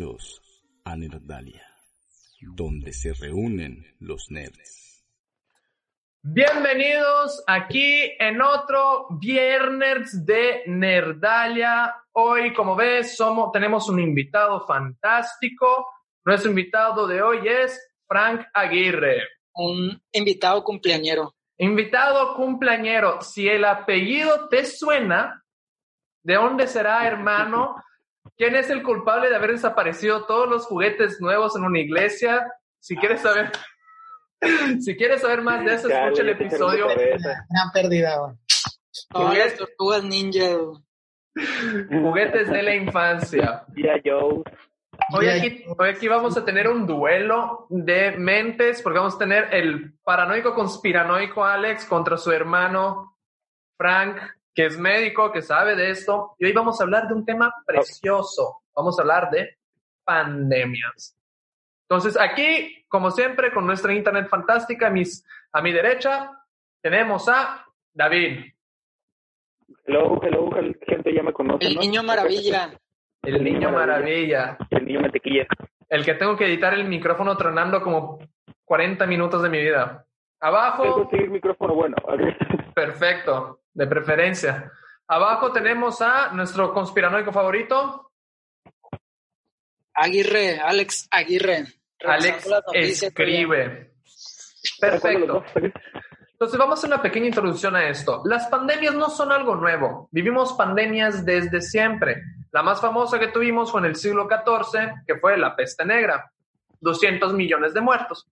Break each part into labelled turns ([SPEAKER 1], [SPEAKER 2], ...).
[SPEAKER 1] Bienvenidos a Nerdalia, donde se reúnen los nerds.
[SPEAKER 2] Bienvenidos aquí en otro viernes de Nerdalia. Hoy, como ves, somos, tenemos un invitado fantástico. Nuestro invitado de hoy es Frank Aguirre.
[SPEAKER 3] Un invitado cumpleañero.
[SPEAKER 2] Invitado cumpleañero. Si el apellido te suena, ¿de dónde será, hermano? ¿Quién es el culpable de haber desaparecido todos los juguetes nuevos en una iglesia? Si quieres saber, si quieres saber más de eso, escucha el episodio.
[SPEAKER 3] Gran pérdida. las tortugas ninja.
[SPEAKER 2] Juguetes de la infancia. Hoy aquí, hoy aquí vamos a tener un duelo de mentes, porque vamos a tener el paranoico conspiranoico Alex contra su hermano Frank, que es médico, que sabe de esto. Y hoy vamos a hablar de un tema precioso. Vamos a hablar de pandemias. Entonces, aquí, como siempre, con nuestra internet fantástica, a, mis, a mi derecha, tenemos a David,
[SPEAKER 4] Hello, hello, gente ya me conoce,
[SPEAKER 3] El
[SPEAKER 4] ¿no?
[SPEAKER 3] niño maravilla.
[SPEAKER 2] el niño maravilla,
[SPEAKER 4] El niño mantequilla.
[SPEAKER 2] el que tengo que editar el micrófono tronando como 40 minutos de mi vida. Abajo,
[SPEAKER 4] Tengo que seguir micrófono bueno.
[SPEAKER 2] Perfecto, de preferencia. Abajo tenemos a nuestro conspiranoico favorito,
[SPEAKER 3] Aguirre, Alex Aguirre.
[SPEAKER 2] Alex escribe.
[SPEAKER 4] ¿Cuándo
[SPEAKER 2] Perfecto. Entonces vamos a hacer una pequeña introducción a esto. Las pandemias no son algo nuevo. Vivimos pandemias desde siempre. La más famosa que tuvimos fue en el siglo XIV, que fue la peste negra. 200 millones de muertos.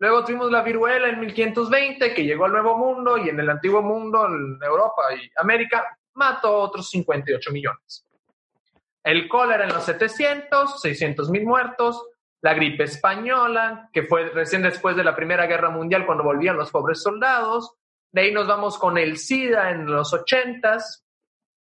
[SPEAKER 2] Luego tuvimos la viruela en 1520, que llegó al Nuevo Mundo y en el Antiguo Mundo, en Europa y América, mató otros 58 millones. El cólera en los 700, 600 mil muertos. La gripe española, que fue recién después de la Primera Guerra Mundial, cuando volvían los pobres soldados. De ahí nos vamos con el SIDA en los 80s.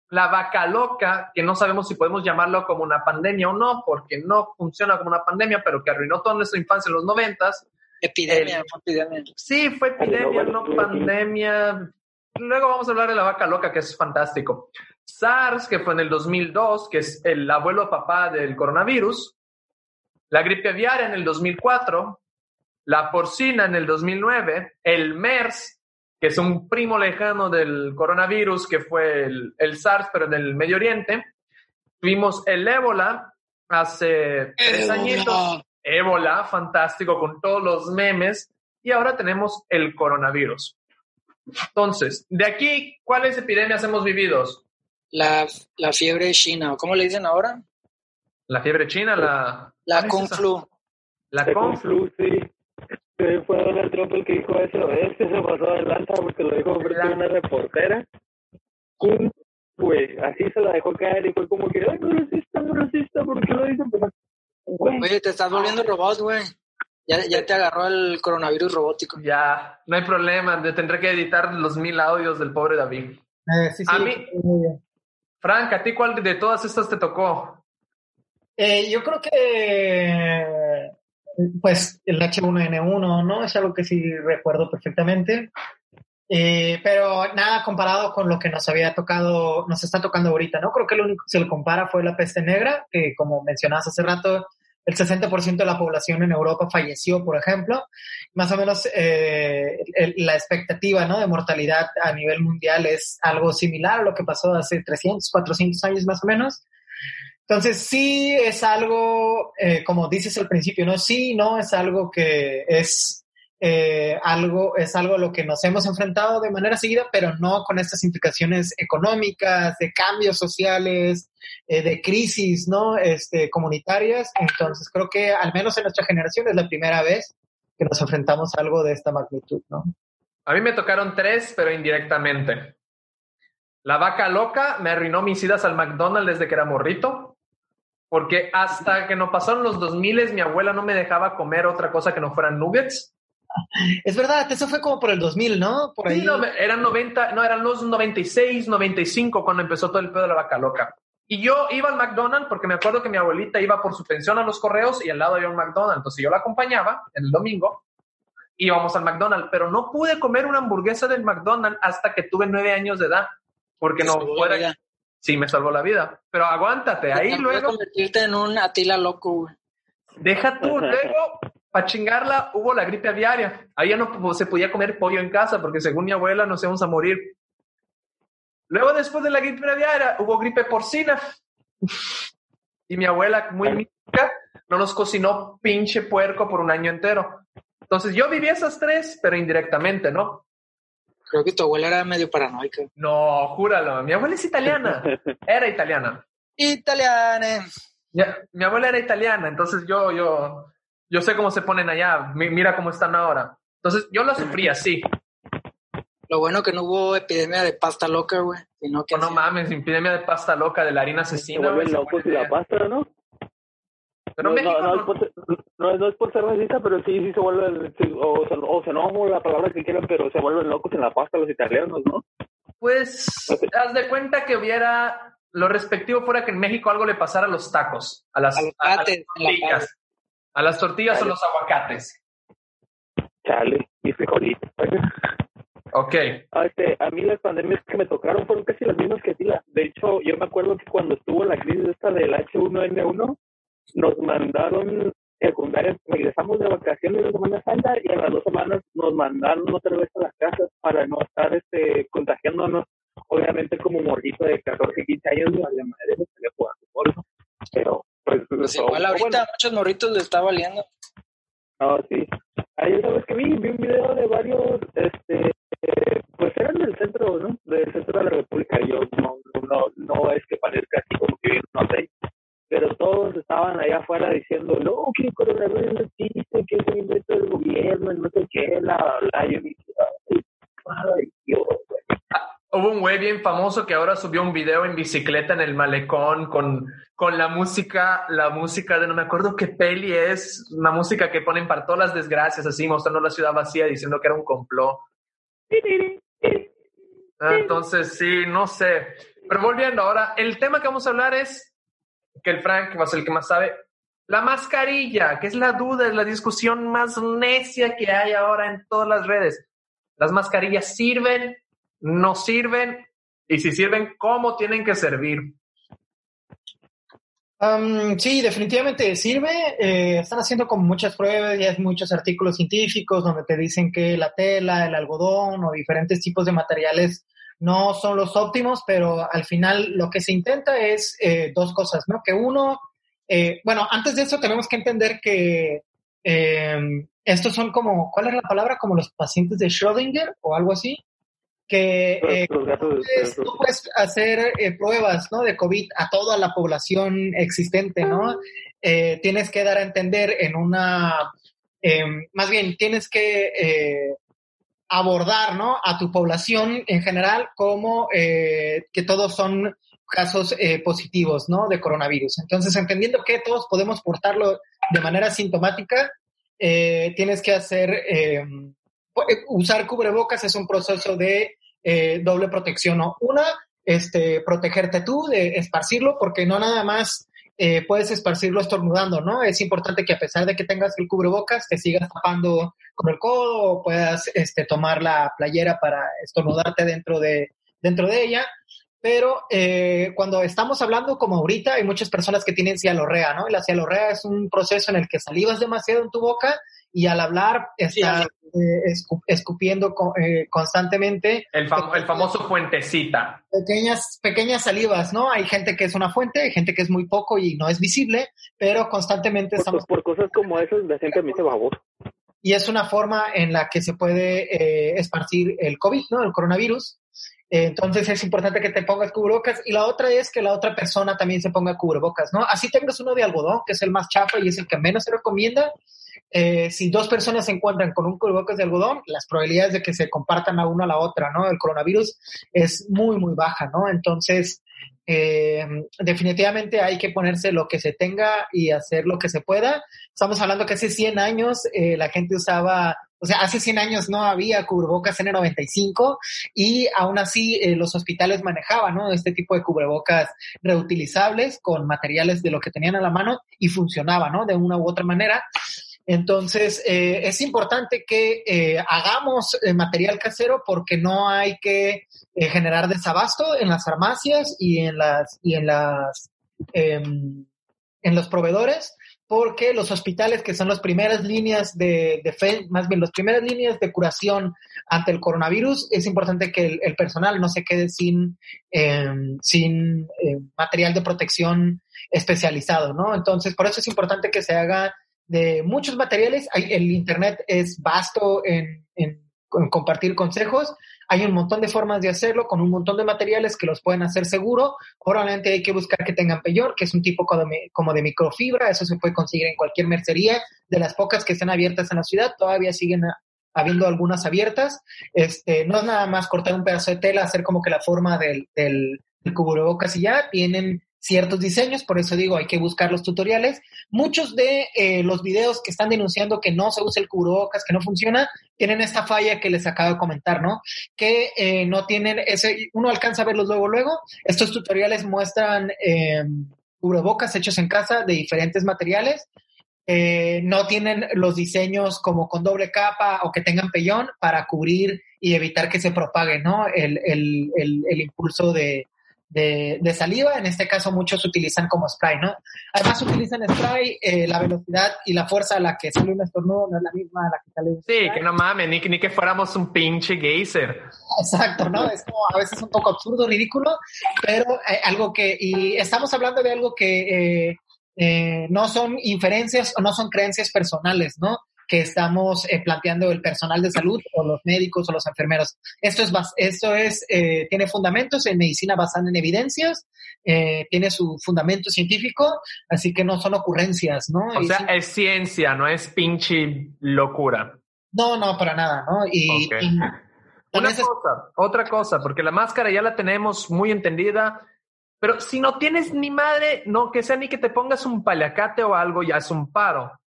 [SPEAKER 2] La vaca loca, que no sabemos si podemos llamarlo como una pandemia o no, porque no funciona como una pandemia, pero que arruinó toda nuestra infancia en los 90s.
[SPEAKER 3] Epidemia,
[SPEAKER 2] El-
[SPEAKER 3] fue epidemia.
[SPEAKER 2] Sí, fue epidemia, no pandemia. Luego vamos a hablar de la vaca loca, que es fantástico. SARS, que fue en el 2002, que es el abuelo papá del coronavirus. La gripe aviaria en el 2004. La porcina en el 2009. El MERS, que es un primo lejano del coronavirus, que fue el, el SARS, pero del Medio Oriente. Tuvimos el ébola hace tres
[SPEAKER 3] Ébola.
[SPEAKER 2] añitos. Ébola, fantástico, con todos los memes. Y ahora tenemos el coronavirus. Entonces, de aquí, ¿cuáles epidemias hemos vivido?
[SPEAKER 3] La, la fiebre china, ¿o ¿cómo le dicen ahora?
[SPEAKER 2] La fiebre china, la...
[SPEAKER 3] La
[SPEAKER 2] ¿cuál es
[SPEAKER 3] Kung
[SPEAKER 2] esa?
[SPEAKER 3] Flu.
[SPEAKER 2] La
[SPEAKER 4] El
[SPEAKER 2] Kung
[SPEAKER 4] Kung Flu, sí. Eh, Fue Donald Trump el que dijo eso. Este se pasó de lanza porque lo dijo frente a una reportera. Kung, güey, así se la dejó caer y fue como que, ay, no racista, no racista, ¿por qué lo dicen? Pero, güey,
[SPEAKER 3] Oye, te estás volviendo robot, güey. Ya, ya te agarró el coronavirus robótico.
[SPEAKER 2] Ya, no hay problema. Te tendré que editar los mil audios del pobre David.
[SPEAKER 5] Eh, sí, sí,
[SPEAKER 2] A mí-. Frank, ¿a ti cuál de todas estas te tocó?
[SPEAKER 5] Eh, yo creo que, pues, el H1N1, ¿no? Es algo que sí recuerdo perfectamente. Eh, pero nada comparado con lo que nos había tocado, nos está tocando ahorita, ¿no? Creo que lo único que se le compara fue la peste negra, que como mencionabas hace rato, el 60% de la población en Europa falleció, por ejemplo. Más o menos eh, el- la expectativa, ¿no? De mortalidad a nivel mundial es algo similar a lo que pasó hace 300, 400 años más o menos. Entonces, sí es algo, eh, como dices al principio, ¿no? Sí, no, es algo que es eh, algo, es algo a lo que nos hemos enfrentado de manera seguida, pero no con estas implicaciones económicas, de cambios sociales, eh, de crisis, ¿no? Este, comunitarias. Entonces, creo que al menos en nuestra generación es la primera vez que nos enfrentamos a algo de esta magnitud, ¿no?
[SPEAKER 2] A mí me tocaron tres, pero indirectamente. La vaca loca me arruinó mis idas al McDonald's desde que era morrito. Porque hasta que no pasaron los 2000 mi abuela no me dejaba comer otra cosa que no fueran nuggets.
[SPEAKER 5] Es verdad, eso fue como por el 2000, ¿no? Por ahí.
[SPEAKER 2] Sí, no, eran 90, no, eran los 96, 95 cuando empezó todo el pedo de la vaca loca. Y yo iba al McDonald's porque me acuerdo que mi abuelita iba por su pensión a los correos y al lado había un McDonald's. Entonces yo la acompañaba en el domingo, íbamos al McDonald's, pero no pude comer una hamburguesa del McDonald's hasta que tuve nueve años de edad. Porque no fuera, sí me salvó la vida. Pero aguántate, ahí luego...
[SPEAKER 3] convertirte en un Atila loco, güey.
[SPEAKER 2] Deja tú, luego, para chingarla, hubo la gripe aviaria. Ahí ya no se podía comer pollo en casa porque según mi abuela nos íbamos a morir. Luego, después de la gripe aviaria, hubo gripe porcina. y mi abuela, muy mística, no nos cocinó pinche puerco por un año entero. Entonces yo viví esas tres, pero indirectamente, ¿no?
[SPEAKER 3] Creo que tu abuela era medio paranoica.
[SPEAKER 2] No, júralo. Mi abuela es italiana. Era italiana.
[SPEAKER 3] Italiana.
[SPEAKER 2] Ya, mi abuela era italiana, entonces yo, yo, yo sé cómo se ponen allá. Mi- Mira cómo están ahora. Entonces yo la sufrí así.
[SPEAKER 3] Lo bueno que no hubo epidemia de pasta loca, güey. Sino que
[SPEAKER 2] no
[SPEAKER 3] así-
[SPEAKER 2] mames, epidemia de pasta loca, de la harina
[SPEAKER 4] Se
[SPEAKER 2] asesina. güey,
[SPEAKER 4] vuelven
[SPEAKER 2] se
[SPEAKER 4] locos y la pasta, ¿no?
[SPEAKER 2] Pero
[SPEAKER 4] no,
[SPEAKER 2] México
[SPEAKER 4] no, no,
[SPEAKER 2] no-
[SPEAKER 4] es por, ser- no, no es por ser racista, pero sí, sí se vuelven, sí, o, se, o se enojan la palabra que quieran, pero se vuelven locos en la pasta los italianos, ¿no?
[SPEAKER 2] Pues, haz de cuenta que hubiera, lo respectivo fuera que en México algo le pasara a los tacos, a las,
[SPEAKER 3] A
[SPEAKER 2] las tortillas, a las tortillas o los aguacates.
[SPEAKER 4] Chale, y frijolitos.
[SPEAKER 2] Ok.
[SPEAKER 4] Ah, este, a mí las pandemias que me tocaron fueron casi las mismas que a ti. la- De hecho, yo me acuerdo que cuando estuvo la crisis esta del H1N1, nos mandaron secundarias, regresamos de vacaciones de Semana Santa y a las dos semanas nos mandaron otra vez a las casas para no estar este, contagiándonos. Obviamente como morrito de 14, 15 años, había madre, me salía jugando fútbol. Pero, pues,
[SPEAKER 3] Pues igual ahorita
[SPEAKER 4] bueno,
[SPEAKER 3] a muchos morritos le está valiendo.
[SPEAKER 4] no, sí. Ayer sabes que vi, vi un video de varios, este, eh, pues eran del centro, ¿no? Del centro de la República. Yo no, no, no es que parezca así como que no sé, pero todos estaban allá afuera diciendo, no, que el coronavirus no existe, que es un invento del gobierno, no sé qué, la, la, yo dije, ay, ay, Dios, güey.
[SPEAKER 2] Hubo un güey bien famoso que ahora subió un video en bicicleta en el malecón con, con la música, la música de no me acuerdo qué peli es, una música que ponen para todas las desgracias, así mostrando la ciudad vacía diciendo que era un complot. Ah, Entonces, sí, no sé. Pero volviendo ahora, el tema que vamos a hablar es que el Frank va a ser el que más sabe. La mascarilla, que es la duda, es la discusión más necia que hay ahora en todas las redes. ¿Las mascarillas sirven? ¿No sirven? Y si sirven, ¿cómo tienen que servir?
[SPEAKER 5] Um, sí, definitivamente sirve. Eh, están haciendo como muchas pruebas, ya hay muchos artículos científicos donde te dicen que la tela, el algodón o diferentes tipos de materiales no son los óptimos, pero al final lo que se intenta es eh, dos cosas, ¿no? Que uno, eh, bueno, antes de eso tenemos que entender que eh, estos son como, ¿cuál es la palabra? Como los pacientes de Schrödinger o algo así, que eh, entonces, tú puedes hacer eh, pruebas ¿no? de COVID a toda la población existente, ¿no? Eh, tienes que dar a entender en una, eh, más bien, tienes que eh, abordar, ¿no? A tu población en general como eh, que todos son casos eh, positivos, ¿no? De coronavirus. Entonces, entendiendo que todos podemos portarlo de manera sintomática, eh, tienes que hacer, eh, usar cubrebocas es un proceso de eh, doble protección, ¿no? Una, este, protegerte tú de esparcirlo, porque no nada más eh, puedes esparcirlo estornudando, ¿no? Es importante que a pesar de que tengas el cubrebocas, te sigas tapando con el codo o puedas este, tomar la playera para estornudarte dentro de, dentro de ella. Pero eh, cuando estamos hablando, como ahorita, hay muchas personas que tienen cialorrea, ¿no? Y la cialorrea es un proceso en el que salivas demasiado en tu boca y al hablar estás eh, escu- escupiendo eh, constantemente
[SPEAKER 2] El, fam- el famoso fuentecita.
[SPEAKER 5] pequeñas, pequeñas salivas, ¿no? Hay gente que es una fuente, hay gente que es muy poco y no es visible, pero constantemente
[SPEAKER 4] Por,
[SPEAKER 5] estamos...
[SPEAKER 4] por cosas como esas, la gente a mí se baboso.
[SPEAKER 5] Y es una forma en la que se puede eh, esparcir el COVID, ¿no? El coronavirus. Eh, Entonces es importante que te pongas cubrebocas y la otra es que la otra persona también se ponga cubrebocas, ¿no? Así tengas uno de algodón, que es el más chafa y es el que menos se recomienda. Eh, si dos personas se encuentran con un cubrebocas de algodón, las probabilidades de que se compartan a una a la otra, ¿no? El coronavirus es muy, muy baja, ¿no? Entonces, eh, definitivamente hay que ponerse lo que se tenga y hacer lo que se pueda. Estamos hablando que hace 100 años eh, la gente usaba, o sea, hace 100 años no había cubrebocas N95 y aún así eh, los hospitales manejaban, ¿no? Este tipo de cubrebocas reutilizables con materiales de lo que tenían a la mano y funcionaba, ¿no? De una u otra manera. Entonces, eh, es importante que eh, hagamos eh, material casero porque no hay que eh, generar desabasto en las farmacias y en las y en las em, en los proveedores porque los hospitales que son las primeras líneas de, de más bien las primeras líneas de curación ante el coronavirus, es importante que el, el personal no se quede sin, em, sin em, material de protección especializado, ¿no? Entonces, por eso es importante que se haga de muchos materiales. Hay- el Internet es vasto en, compartir consejos. Hay un montón de formas de hacerlo con un montón de materiales que los pueden hacer seguro. Probablemente hay que buscar que tengan peyor, que es un tipo como de, microfibra. Eso se puede conseguir en cualquier mercería. De las pocas que están abiertas en la ciudad, todavía siguen habiendo algunas abiertas. Este, no es nada más cortar un pedazo de tela, hacer como que la forma del, del, del cubrebocas y ya. Tienen ciertos diseños, por eso digo, hay que buscar los tutoriales. Muchos de eh, los videos que están denunciando que no se usa el cubrebocas, que no funciona, tienen esta falla que les acabo de comentar, ¿no? Que eh, no tienen ese, uno alcanza a verlos luego, luego. Estos tutoriales muestran eh, cubrebocas hechos en casa de diferentes materiales. Eh, no tienen los diseños como con doble capa o que tengan pellón para cubrir y evitar que se propague, ¿no? El, el, el, el impulso de, de, de, saliva. En este caso, muchos utilizan como spray, ¿no? Además, utilizan spray, eh, la velocidad y la fuerza a la que sale un estornudo no es la misma a la que sale un
[SPEAKER 2] Sí, que no mames, ni, ni que fuéramos un pinche geyser.
[SPEAKER 5] Exacto, ¿no? Es como a veces un poco absurdo, ridículo, pero eh, algo que, y estamos hablando de algo que eh, eh, no son inferencias o no son creencias personales, ¿no? Que estamos eh, planteando el personal de salud o los médicos o los enfermeros. Esto es, esto es eh, tiene fundamentos en medicina basada en evidencias, eh, tiene su fundamento científico, así que no son ocurrencias, ¿no?
[SPEAKER 2] O sea, es ciencia, no es pinche locura.
[SPEAKER 5] No, no, para nada, ¿no? Y,
[SPEAKER 2] okay.
[SPEAKER 5] y
[SPEAKER 2] una cosa, otra cosa, porque la máscara ya la tenemos muy entendida, pero si no tienes ni madre, no que sea ni que te pongas un paliacate o algo, ya es un paro.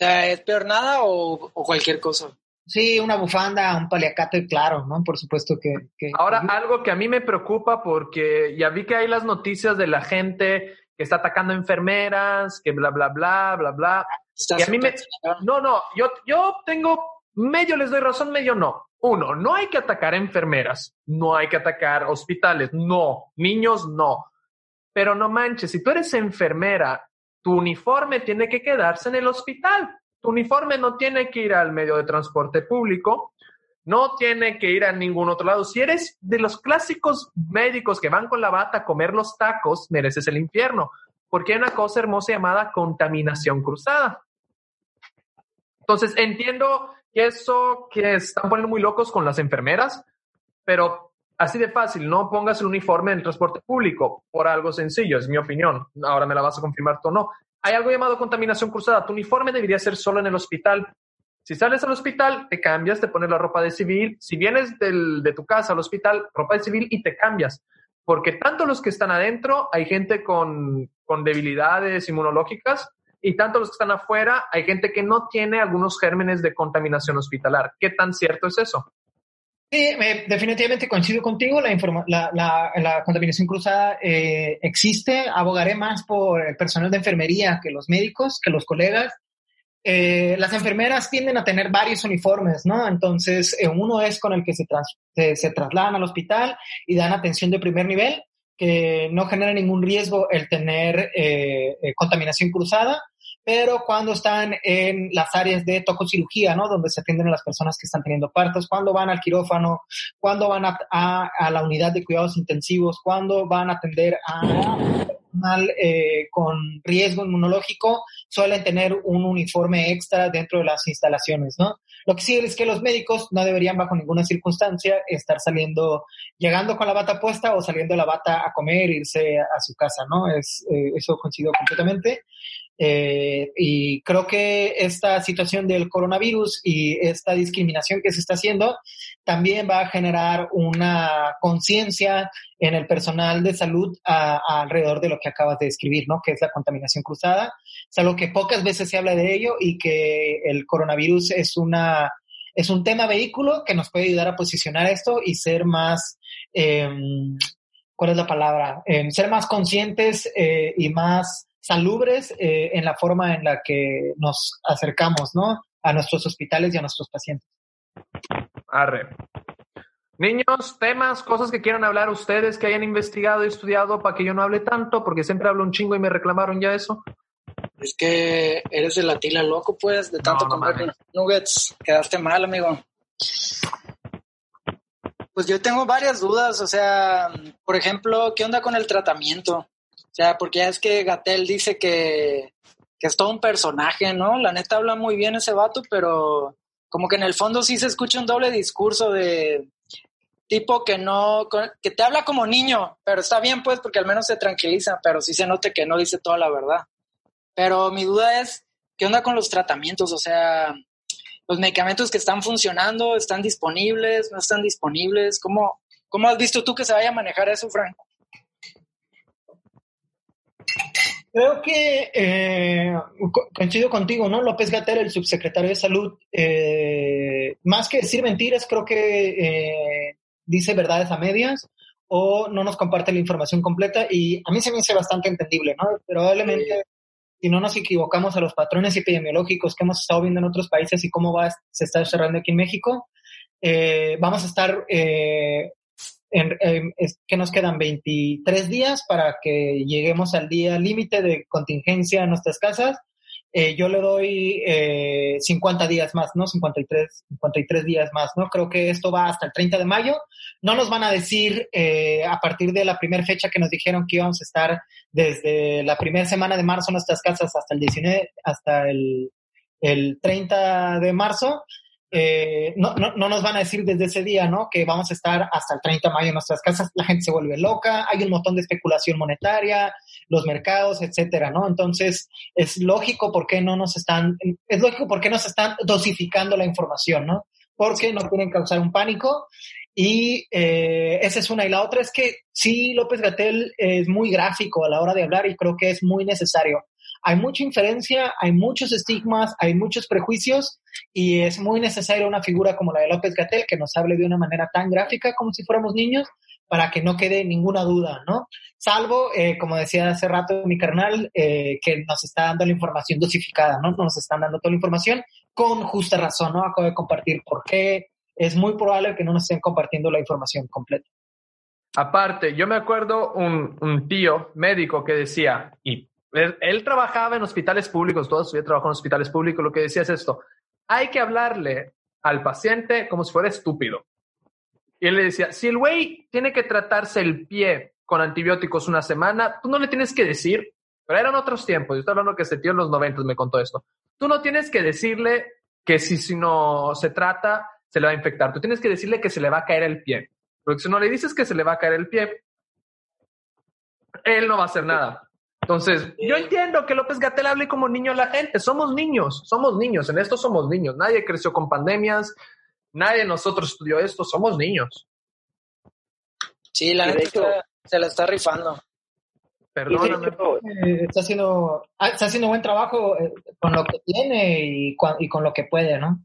[SPEAKER 3] Sea, ¿es peor nada o, o, cualquier cosa?
[SPEAKER 5] Sí, una bufanda, un paliacate, claro, ¿no? Por supuesto que... que
[SPEAKER 2] Ahora, algo que a mí me preocupa porque ya vi que hay las noticias de la gente que está atacando enfermeras, que bla, bla, bla, bla, bla. Y a mí me... No, no, yo, yo tengo, medio les doy razón, medio no. Uno, no hay que atacar enfermeras, no hay que atacar hospitales, no, niños no. Pero no manches, si tú eres enfermera tu uniforme tiene que quedarse en el hospital. Tu uniforme no tiene que ir al medio de transporte público, no tiene que ir a ningún otro lado. Si eres de los clásicos médicos que van con la bata a comer los tacos, mereces el infierno, porque hay una cosa hermosa llamada contaminación cruzada. Entonces, entiendo que eso que están poniendo muy locos con las enfermeras, pero así de fácil, no pongas el uniforme en el transporte público por algo sencillo, es mi opinión. Ahora me la vas a confirmar tú o no. Hay algo llamado contaminación cruzada. Tu uniforme debería ser solo en el hospital. Si sales al hospital, te cambias, te pones la ropa de civil. Si vienes del, de tu casa al hospital, ropa de civil y te cambias. Porque tanto los que están adentro, hay gente con, con debilidades inmunológicas, y tanto los que están afuera, hay gente que no tiene algunos gérmenes de contaminación hospitalar. ¿Qué tan cierto es eso?
[SPEAKER 5] Sí, eh, definitivamente coincido contigo. La, la, la, contaminación cruzada eh, existe. Abogaré más por el personal de enfermería que los médicos, que los colegas. Eh, las enfermeras tienden a tener varios uniformes, ¿no? Entonces, eh, uno es con el que se, trasladan al hospital y dan atención de primer nivel, que no genera ningún riesgo el tener eh, contaminación cruzada pero cuando están en las áreas de tococirugía, ¿no? Donde se atienden a las personas que están teniendo partos, cuando van al quirófano, cuando van a, la unidad de cuidados intensivos, cuando van a atender a personal eh, con riesgo inmunológico, suelen tener un uniforme extra dentro de las instalaciones, ¿no? Lo que sí es que los médicos no deberían bajo ninguna circunstancia estar saliendo, llegando con la bata puesta o saliendo la bata a comer, irse a su casa, ¿no? Es, eh, eso coincido completamente. Eh, y creo que esta situación del coronavirus y esta discriminación que se está haciendo también va a generar una conciencia en el personal de salud a, a alrededor de lo que acabas de describir, ¿no? Que es la contaminación cruzada. Es algo que pocas veces se habla de ello y que el coronavirus es una es un tema vehículo que nos puede ayudar a posicionar esto y ser más eh, ¿cuál es la palabra? Eh, ser más conscientes eh, y más salubres eh, en la forma en la que nos acercamos, ¿no? A nuestros hospitales y a nuestros pacientes.
[SPEAKER 2] Arre. Niños, temas, cosas que quieran hablar ustedes que hayan investigado y estudiado para que yo no hable tanto, porque siempre hablo un chingo y me reclamaron ya eso.
[SPEAKER 3] Es que eres de la tila loco, pues, de tanto
[SPEAKER 2] No, no
[SPEAKER 3] comer
[SPEAKER 2] mames.
[SPEAKER 3] nuggets. Quedaste mal, amigo. Pues yo tengo varias dudas, o sea, por ejemplo, ¿qué onda con el tratamiento? O sea, porque ya es que Gatel dice que, que es todo un personaje, ¿no? La neta habla muy bien ese vato, pero como que en el fondo sí se escucha un doble discurso de tipo que no, que te habla como niño, pero está bien pues porque al menos se tranquiliza, pero sí se nota que no dice toda la verdad. Pero mi duda es, ¿qué onda con los tratamientos? O sea, los medicamentos que están funcionando, ¿están disponibles? ¿No están disponibles? ¿Cómo, cómo has visto tú que se vaya a manejar eso, Frank?
[SPEAKER 5] Creo que eh, co- coincido contigo, ¿no? López Gatel, el subsecretario de Salud, eh, más que decir mentiras, creo que eh, dice verdades a medias o no nos comparte la información completa y a mí se me hace bastante entendible, ¿no? Probablemente, si no nos equivocamos a los patrones epidemiológicos que hemos estado viendo en otros países y cómo va, se está cerrando aquí en México, eh, vamos a estar eh, en, en- es que nos quedan 23 días para que lleguemos al día límite de contingencia en nuestras casas. Eh, yo le doy eh, 50 días más, ¿no? 53, 53 días más, ¿no? Creo que esto va hasta el 30 de mayo. No nos van a decir eh, a partir de la primera fecha que nos dijeron que íbamos a estar desde la primera semana de marzo en nuestras casas hasta el 19, hasta el, el 30 de marzo. Eh, no, no, no nos van a decir desde ese día, ¿no? Que vamos a estar hasta el 30 de mayo en nuestras casas, la gente se vuelve loca, hay un montón de especulación monetaria, los mercados, etcétera, ¿no? Entonces, es lógico por qué no nos están, es lógico por qué nos están dosificando la información, ¿no? Porque no quieren causar un pánico. Y eh, esa es una. Y la otra es que sí, López Gatel es muy gráfico a la hora de hablar y creo que es muy necesario. Hay mucha inferencia, hay muchos estigmas, hay muchos prejuicios y es muy necesaria una figura como la de López Gatel que nos hable de una manera tan gráfica como si fuéramos niños para que no quede ninguna duda, ¿no? Salvo, eh, como decía hace rato mi carnal, eh, que nos está dando la información dosificada, ¿no? Nos están dando toda la información con justa razón, ¿no? Acabo de compartir por qué. Es muy probable que no nos estén compartiendo la información completa.
[SPEAKER 2] Aparte, yo me acuerdo un, un tío médico que decía, y él, trabajaba en hospitales públicos, toda su vida trabajó en hospitales públicos, lo que decía es esto, hay que hablarle al paciente como si fuera estúpido. Y él le decía, si el güey tiene que tratarse el pie con antibióticos una semana, tú no le tienes que decir, pero eran otros tiempos, yo estoy hablando que ese tío en los 90 me contó esto, tú no tienes que decirle que si, si no se trata, se le va a infectar, tú tienes que decirle que se le va a caer el pie. Porque si no le dices que se le va a caer el pie, él no va a hacer nada. Entonces, yo entiendo que López Gatel hable como niño a la gente. Somos niños, somos niños. En esto somos niños. Nadie creció con pandemias. Nadie de nosotros estudió esto. Somos niños.
[SPEAKER 3] Sí, la neta se la está rifando.
[SPEAKER 2] Perdóname.
[SPEAKER 5] Eh, está haciendo ah, está haciendo buen trabajo eh, con lo que tiene y, cua- y con lo que puede, ¿no?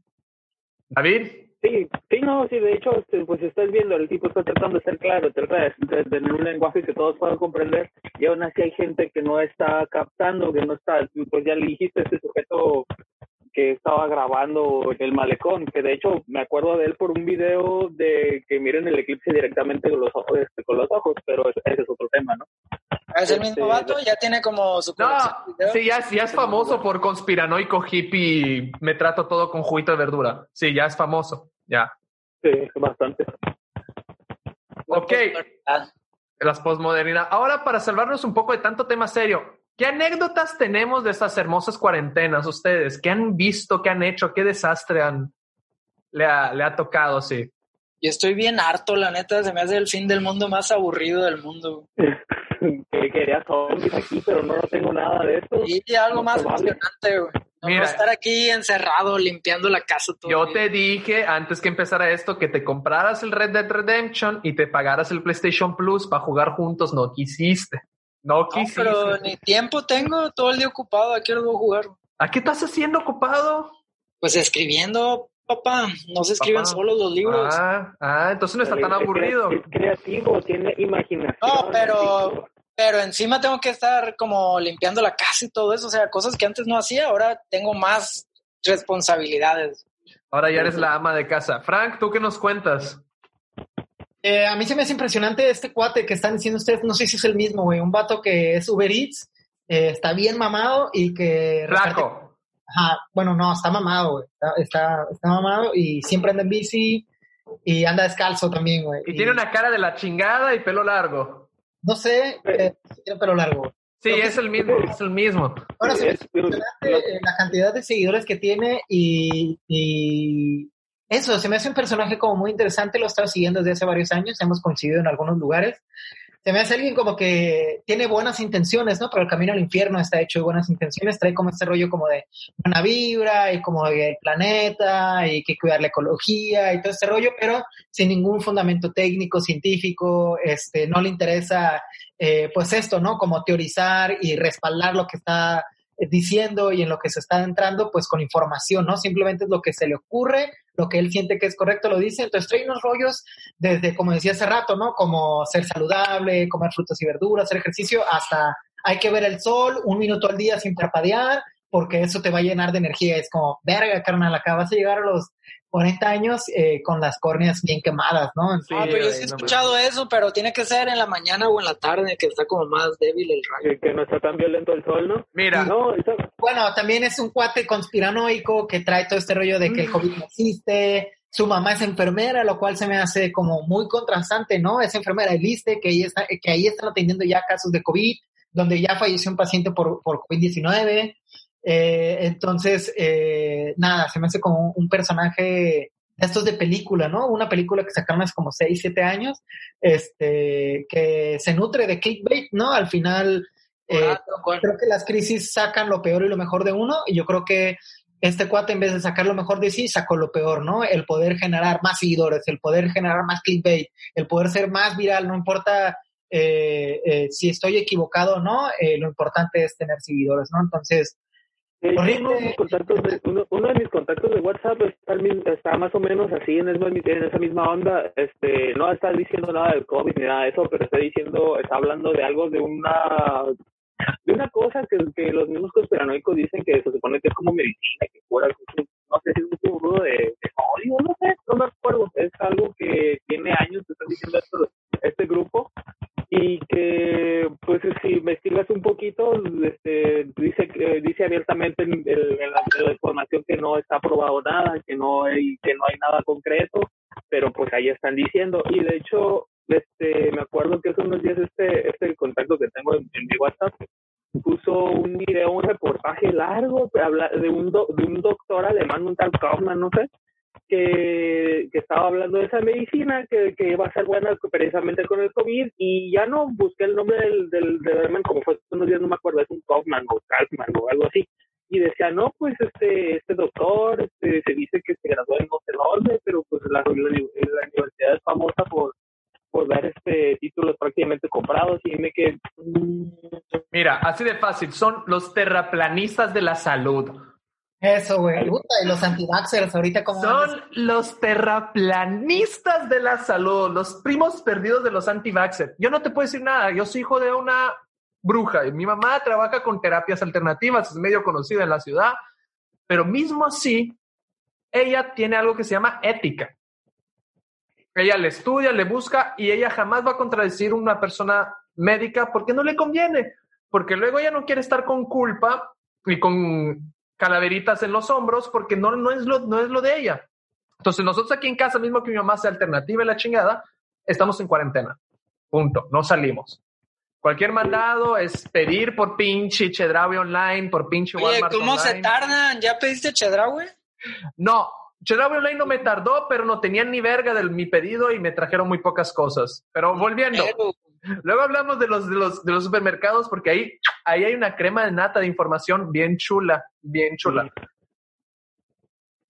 [SPEAKER 2] David,
[SPEAKER 4] Sí, sí, no, sí, de hecho, este, pues estás viendo, el tipo está tratando de ser claro, trata de, tener un lenguaje que todos puedan comprender, y aún así hay gente que no está captando, que no está, pues ya le dijiste a este sujeto que estaba grabando en el malecón, que de hecho me acuerdo de él por un video de que miren el eclipse directamente con los ojos, este, con los ojos pero ese, ese es otro tema, ¿no?
[SPEAKER 3] Es el
[SPEAKER 4] Este,
[SPEAKER 3] mismo vato, ya tiene como su
[SPEAKER 2] no, sí, ya, es- ya es famoso por conspiranoico hippie. Me trato todo con juguito de verdura. Sí, ya es famoso. Ya.
[SPEAKER 4] Sí, bastante.
[SPEAKER 2] Ok.
[SPEAKER 3] Ah,
[SPEAKER 2] las postmodernidad. Ahora, para salvarnos un poco de tanto tema serio, ¿qué anécdotas tenemos de estas hermosas cuarentenas ustedes? ¿Qué han visto? ¿Qué han hecho? ¿Qué desastre han, le, ha, le ha tocado? Sí.
[SPEAKER 3] Yo estoy bien harto, la neta, se me hace el fin del mundo más aburrido del mundo.
[SPEAKER 4] que quería zombies aquí, pero no, no tengo nada de eso.
[SPEAKER 3] Y algo más
[SPEAKER 4] No
[SPEAKER 3] emocionante, güey. No
[SPEAKER 2] Mira.
[SPEAKER 3] estar aquí encerrado, limpiando la casa todo
[SPEAKER 2] Yo te dije antes que empezara esto que te compraras el Red Dead Redemption y te pagaras el PlayStation Plus para jugar juntos. No quisiste. No
[SPEAKER 3] No,
[SPEAKER 2] quisiste.
[SPEAKER 3] pero ni tiempo tengo, todo el día ocupado, ¿a qué hora voy a jugar?
[SPEAKER 2] ¿A qué estás haciendo ocupado?
[SPEAKER 3] Pues escribiendo, papá, no se escriben
[SPEAKER 2] Papá.
[SPEAKER 3] solos los libros.
[SPEAKER 2] Ah, ah, entonces no está tan aburrido.
[SPEAKER 4] Es creativo, tiene imaginación.
[SPEAKER 3] No, pero pero encima tengo que estar como limpiando la casa y todo eso, o sea, cosas que antes no hacía, ahora tengo más responsabilidades.
[SPEAKER 2] Ahora ya eres la ama de casa. Frank, ¿tú qué nos cuentas?
[SPEAKER 5] Eh, a mí se me hace impresionante este cuate que están diciendo ustedes, no sé si es el mismo, güey, un vato que es Uber Eats, eh, está bien mamado y que...
[SPEAKER 2] Flaco.
[SPEAKER 5] Ajá, bueno, no, está mamado, güey, está, está, está mamado y siempre anda en bici y anda descalzo también, güey.
[SPEAKER 2] Y tiene una cara de la chingada y pelo largo.
[SPEAKER 5] No sé, eh, tiene pelo largo.
[SPEAKER 2] Sí,
[SPEAKER 5] Creo que
[SPEAKER 2] es el mismo, es el mismo.
[SPEAKER 5] Ahora me
[SPEAKER 4] Es-
[SPEAKER 5] eh, la cantidad de seguidores que tiene y, y eso, se me hace un personaje como muy interesante, lo he estado siguiendo desde hace varios años, hemos coincidido en algunos lugares. Se me hace alguien como que tiene buenas intenciones, ¿no? Pero el camino al infierno está hecho de buenas intenciones, trae como este rollo como de buena vibra y como de el planeta y que cuidar la ecología y todo este rollo, pero sin ningún fundamento técnico, científico, este, no le interesa eh, pues esto, ¿no? Como teorizar y respaldar lo que está diciendo y en lo que se está entrando, pues con información, ¿no? Simplemente es lo que se le ocurre, lo que él siente que es correcto lo dice, entonces trae unos rollos desde, como decía hace rato, ¿no? Como ser saludable, comer frutas y verduras, hacer ejercicio, hasta hay que ver el sol un minuto al día sin parpadear, porque eso te va a llenar de energía. Es como, verga, carnal, acá vas a llegar a los 40 años eh, con las córneas bien quemadas, ¿no?
[SPEAKER 2] Sí,
[SPEAKER 3] ah, pero yo sí he
[SPEAKER 2] no
[SPEAKER 3] escuchado eso, pero tiene que ser en la mañana o en la tarde, que está como más débil el rayo.
[SPEAKER 4] Que, que no está tan violento el sol, ¿no?
[SPEAKER 2] Mira,
[SPEAKER 4] No, eso-
[SPEAKER 5] Bueno, también es un cuate conspiranoico que trae todo este rollo de que el COVID no existe. Su mamá es enfermera, lo cual se me hace como muy contrastante, ¿no? Es enfermera y liste, que ahí, está, que ahí están atendiendo ya casos de COVID, donde ya falleció un paciente por, por COVID-19. Eh, entonces, eh, nada, se me hace como un personaje estos de película, ¿no? Una película que sacaron hace como 6, 7 años, este, que se nutre de clickbait, ¿no? Al final, eh,
[SPEAKER 3] Ah,
[SPEAKER 5] creo que las crisis sacan lo peor y lo mejor de uno, y yo creo que este cuate, en vez de sacar lo mejor de sí, sacó lo peor, ¿no? El poder generar más seguidores, el poder generar más clickbait, el poder ser más viral, no importa eh, eh, si estoy equivocado o no, eh, lo importante es tener seguidores, ¿no? Entonces, Horrible.
[SPEAKER 4] uno, de mis contactos de, uno, uno de mis contactos de WhatsApp está, más o menos así en, esa- en esa misma onda. Este, no está diciendo nada del COVID ni nada de eso, pero está diciendo, está hablando de algo de una de una cosa que, que los mismos conspiranoicos dicen que se supone que es como medicina, que cura, no sé si es un seguro de, de odio, no sé, no me acuerdo. Es algo que tiene años que están diciendo esto, este grupo y que pues si investigas un poquito este dice que- dice abiertamente en, la, información que no está probado nada que no hay que no hay nada concreto pero pues ahí están diciendo. Y de hecho este me acuerdo que hace unos días este este contacto que tengo en, mi WhatsApp puso un video un reportaje largo de un do- de un doctor alemán un tal Kaufman no sé que, estaba hablando de esa medicina que, que iba a ser buena precisamente con el COVID y ya no busqué el nombre del, del, del como fue unos días, no me acuerdo, es un Kaufman o Kaufman o algo así. Y decía, no, pues este este doctor este, se dice que se graduó en no sé pero pues la, la, la universidad es famosa por por dar este títulos prácticamente comprados y me que
[SPEAKER 2] mira, así de fácil, son los terraplanistas de la salud.
[SPEAKER 5] Eso, güey. Puta, Y los anti-vaxxers ahorita como...
[SPEAKER 2] Son los terraplanistas de la salud, los primos perdidos de los anti-vaxxers. Yo no te puedo decir nada, yo soy hijo de una bruja y mi mamá trabaja con terapias alternativas, es medio conocida en la ciudad, pero mismo así, ella tiene algo que se llama ética. Ella le estudia, le busca y ella jamás va a contradecir una persona médica porque no le conviene, porque luego ella no quiere estar con culpa y con calaveritas en los hombros porque no, no, es, lo, no es lo de ella. Entonces nosotros aquí en casa, mismo que mi mamá sea alternativa y la chingada, estamos en cuarentena. Punto. No salimos. Cualquier mandado es pedir por pinche Chedraui online, por pinche
[SPEAKER 3] Oye,
[SPEAKER 2] Walmart
[SPEAKER 3] ¿cómo se tardan? ¿Ya pediste Chedraui?
[SPEAKER 2] No, Chedraui online no me tardó, pero no tenían ni verga de mi pedido y me trajeron muy pocas cosas. Pero volviendo,
[SPEAKER 3] Pero,
[SPEAKER 2] luego hablamos de los, de los, de los supermercados porque ahí, ahí hay una crema de nata de información bien chula, bien chula.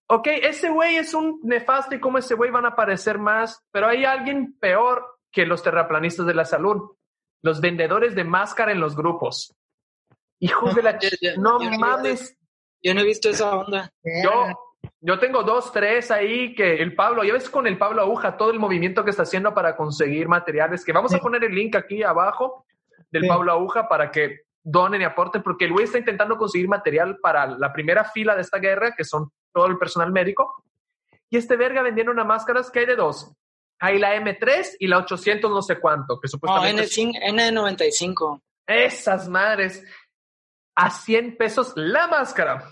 [SPEAKER 2] Ok, ese güey es un nefasto y como ese güey van a aparecer más, pero hay alguien peor que los terraplanistas de la salud, los vendedores de máscara en los grupos. Hijos de la... No
[SPEAKER 3] no
[SPEAKER 2] mames,
[SPEAKER 3] yo no he visto esa onda.
[SPEAKER 2] yo, yo tengo dos, tres ahí que el Pablo, ya ves con el Pablo Aguja todo el movimiento que está haciendo para conseguir materiales, que vamos a
[SPEAKER 5] Sí.
[SPEAKER 2] poner el link aquí abajo. del
[SPEAKER 5] Sí.
[SPEAKER 2] Pablo Aguja para que donen y aporten, porque el güey está intentando conseguir material para la primera fila de esta guerra, que son todo el personal médico. Y este verga vendiendo unas máscaras que hay de dos. Hay la M3 y la 800 no sé cuánto, que supuestamente...
[SPEAKER 3] N5, N95.
[SPEAKER 2] Esas madres. A 100 pesos la máscara.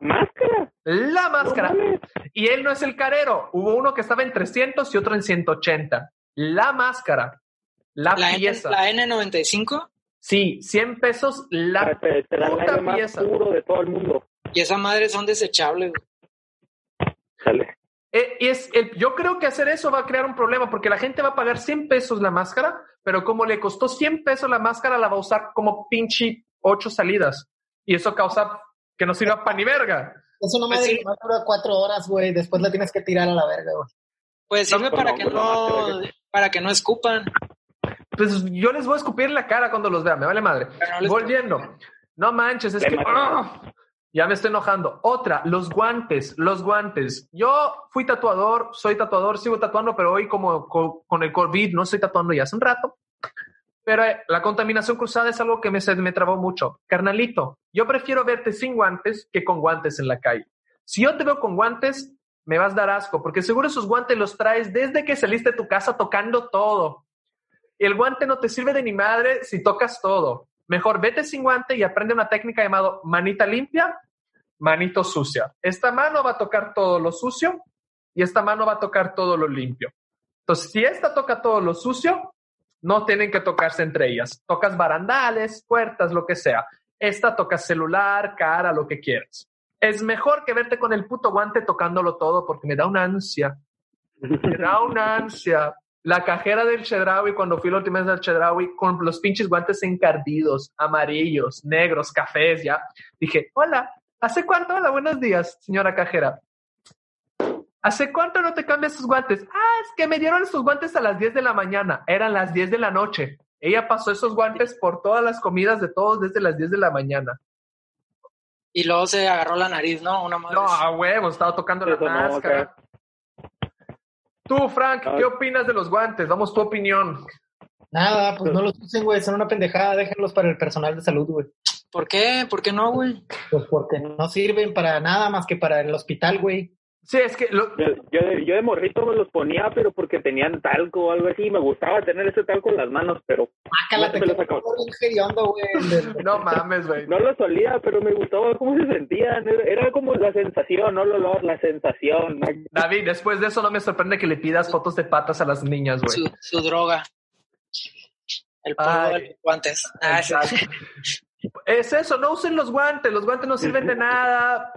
[SPEAKER 4] ¿Máscara?
[SPEAKER 2] La máscara. Y él no es el carero. Hubo uno que estaba en 300 y otro en 180. La máscara. La,
[SPEAKER 3] La, N,
[SPEAKER 2] pieza.
[SPEAKER 3] la N95
[SPEAKER 2] Sí, 100 pesos la
[SPEAKER 4] te
[SPEAKER 2] puta
[SPEAKER 4] más
[SPEAKER 2] pieza.
[SPEAKER 4] puro de todo el mundo.
[SPEAKER 3] y esa madre son desechables.
[SPEAKER 4] Sale.
[SPEAKER 2] Eh, y es el- yo creo que hacer eso va a crear un problema porque la gente va a pagar 100 pesos la máscara, pero como le costó 100 pesos la máscara, la va a usar como pinche ocho salidas. Y eso causa que no sirva para ni verga.
[SPEAKER 5] Es una
[SPEAKER 3] Pues
[SPEAKER 5] madre
[SPEAKER 3] sí.
[SPEAKER 5] que más dura cuatro horas, güey. Después la tienes que tirar a la verga, güey.
[SPEAKER 3] Pues
[SPEAKER 2] No,
[SPEAKER 3] sirve
[SPEAKER 4] pues
[SPEAKER 3] para
[SPEAKER 4] no,
[SPEAKER 3] que
[SPEAKER 4] pues no,
[SPEAKER 3] no, para que no escupan.
[SPEAKER 2] Pues yo les voy a escupir en la cara cuando los vea, me vale madre.
[SPEAKER 3] No
[SPEAKER 2] Volviendo. No manches, es
[SPEAKER 4] Le
[SPEAKER 2] que. ¡ah! ya me estoy enojando. Otra, los guantes, los guantes. Yo fui tatuador, soy tatuador, sigo tatuando, pero hoy como co- con el COVID no estoy tatuando ya hace un rato. Pero eh, la contaminación cruzada es algo que me, me trabó mucho. Carnalito, yo prefiero verte sin guantes que con guantes en la calle. Si yo te veo con guantes, me vas a dar asco, porque seguro esos guantes los traes desde que saliste de tu casa tocando todo. El guante no te sirve de ni madre si tocas todo. Mejor vete sin guante y aprende una técnica llamada manita limpia, manito sucia. Esta mano va a tocar todo lo sucio y esta mano va a tocar todo lo limpio. Entonces, si esta toca todo lo sucio, no tienen que tocarse entre ellas. Tocas barandales, puertas, lo que sea. Esta toca celular, cara, lo que quieras. Es mejor que verte con el puto guante tocándolo todo porque me da una ansia. Me da una ansia. La cajera del Chedraui, cuando fui la última vez al Chedraui, con los pinches guantes encardidos, amarillos, negros, cafés, ya. Dije, hola, ¿hace cuánto? Hola, buenos días, señora cajera. ¿Hace cuánto no te cambias sus guantes? Ah, es que me dieron esos guantes a las 10 de la mañana. Eran las 10 de la noche. Ella pasó esos guantes por todas las comidas de todos desde las 10 de la mañana.
[SPEAKER 3] Y luego se agarró la nariz, ¿no? Una madre.
[SPEAKER 2] No, a huevo, estaba tocando la máscara. Tú, Frank. ¿qué opinas de los guantes? Damos tu opinión.
[SPEAKER 5] Nada, pues no los usen, güey. Son una pendejada. Déjenlos para el personal de salud, güey.
[SPEAKER 3] ¿Por qué? ¿Por qué no, güey?
[SPEAKER 5] Pues porque no sirven para nada más que para el hospital, güey.
[SPEAKER 2] Sí, es que lo-
[SPEAKER 4] Yo, yo, de- yo de morrito me los ponía, pero porque tenían talco o algo así. Me gustaba tener ese talco en las manos, pero
[SPEAKER 5] Mácala,
[SPEAKER 4] No
[SPEAKER 5] te
[SPEAKER 4] me
[SPEAKER 5] güey.
[SPEAKER 2] mames, güey.
[SPEAKER 4] no lo solía, pero me gustaba cómo se sentían. Era, como la sensación, no el olor, la sensación.
[SPEAKER 2] David, después de eso no me sorprende que le pidas fotos de patas a las niñas, güey.
[SPEAKER 3] Su, su droga. El polvo
[SPEAKER 2] Ay.
[SPEAKER 3] de los guantes. Ah.
[SPEAKER 2] Es eso, no usen los guantes, los guantes no sirven de nada.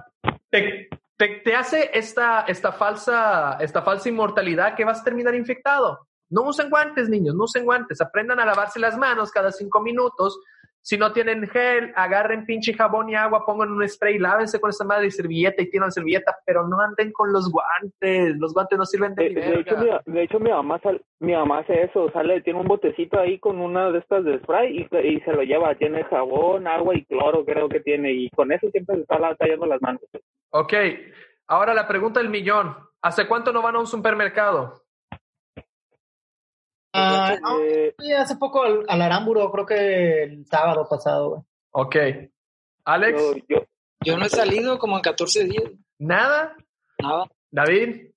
[SPEAKER 2] Te, te, te hace esta, esta, falsa, esta falsa inmortalidad que vas a terminar infectado. No usen guantes, niños, no usen guantes. Aprendan a lavarse las manos cada cinco minutos. Si no tienen gel, agarren pinche jabón y agua, pongan un spray, lávense con esa madre y servilleta y tiran servilleta, pero no anden con los guantes. Los guantes no sirven de,
[SPEAKER 4] De, de hecho, mi, de hecho, mi mamá sal- mi mamá hace eso, sale, tiene un botecito ahí con una de estas de spray y, y se lo lleva, tiene jabón, agua y cloro creo que tiene y con eso siempre se está la- tallando las manos.
[SPEAKER 2] Ok, ahora la pregunta del millón. ¿Hace cuánto no van a un supermercado?
[SPEAKER 5] Ah, no,
[SPEAKER 4] Eh,
[SPEAKER 5] fui hace poco al, al Aramburo, creo que el sábado pasado, güey.
[SPEAKER 2] Ok. Alex,
[SPEAKER 4] yo, yo,
[SPEAKER 3] Yo no he salido como en 14 días.
[SPEAKER 2] nada.
[SPEAKER 3] Nada.
[SPEAKER 2] David,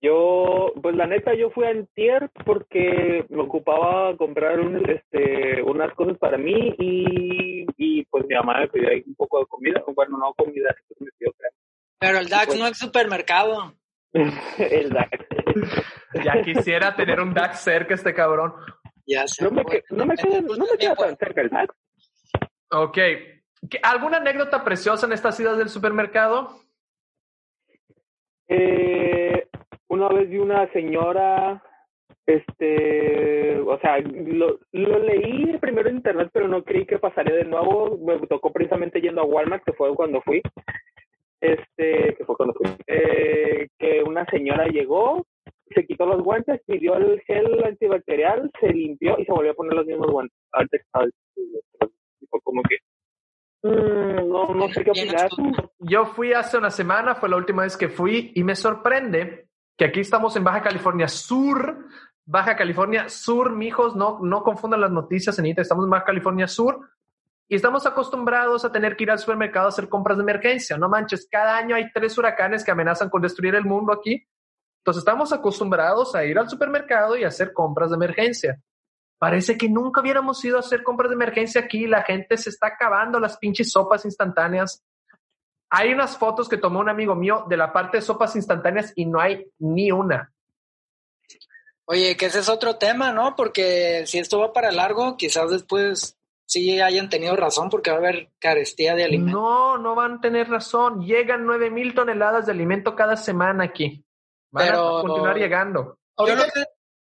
[SPEAKER 4] yo, pues la neta, yo fui a Antier porque me ocupaba comprar un, este, unas cosas para mí y, y pues mi mamá me pidió ahí un poco de comida, bueno, no comida, me pidió crema.
[SPEAKER 3] Pero el DAX no es supermercado.
[SPEAKER 4] el Dax.
[SPEAKER 2] ya quisiera tener un DAX cerca este cabrón.
[SPEAKER 3] Ya sé.
[SPEAKER 4] No me, que- no me queda, no me queda tan cerca el Dax.
[SPEAKER 2] Ok. ¿Qué- ¿Alguna anécdota preciosa en estas idas del supermercado?
[SPEAKER 4] Eh, una vez vi una señora, este, o sea, lo, lo leí primero en internet, pero no creí que pasaría de nuevo. Me tocó precisamente yendo a Walmart, que fue cuando fui. Este, que fue cuando fui. Eh, señora llegó, se quitó los guantes, pidió el gel antibacterial, se limpió y se volvió a poner los mismos guantes. Y fue como que, mm, no, no sé qué opinar.
[SPEAKER 2] Yo fui hace una semana, fue la última vez que fui y me sorprende que aquí estamos en Baja California Sur, Baja California Sur, mijos, no, no confundan las noticias, Anita, estamos en Baja California Sur y estamos acostumbrados a tener que ir al supermercado a hacer compras de emergencia. No manches, cada año hay tres huracanes que amenazan con destruir el mundo aquí. Entonces estamos acostumbrados a ir al supermercado y hacer compras de emergencia. Parece que nunca hubiéramos ido a hacer compras de emergencia aquí. La gente se está acabando las pinches sopas instantáneas. Hay unas fotos que tomó un amigo mío de la parte de sopas instantáneas y no hay ni una.
[SPEAKER 3] Oye, que ese es otro tema, ¿no? Porque si esto va para largo, quizás después sí hayan tenido razón porque va a haber carestía de alimentos.
[SPEAKER 2] No, no van a tener razón. Llegan nueve mil toneladas de alimento cada semana aquí. Van
[SPEAKER 3] Pero-
[SPEAKER 2] a continuar llegando.
[SPEAKER 3] Yo lo que,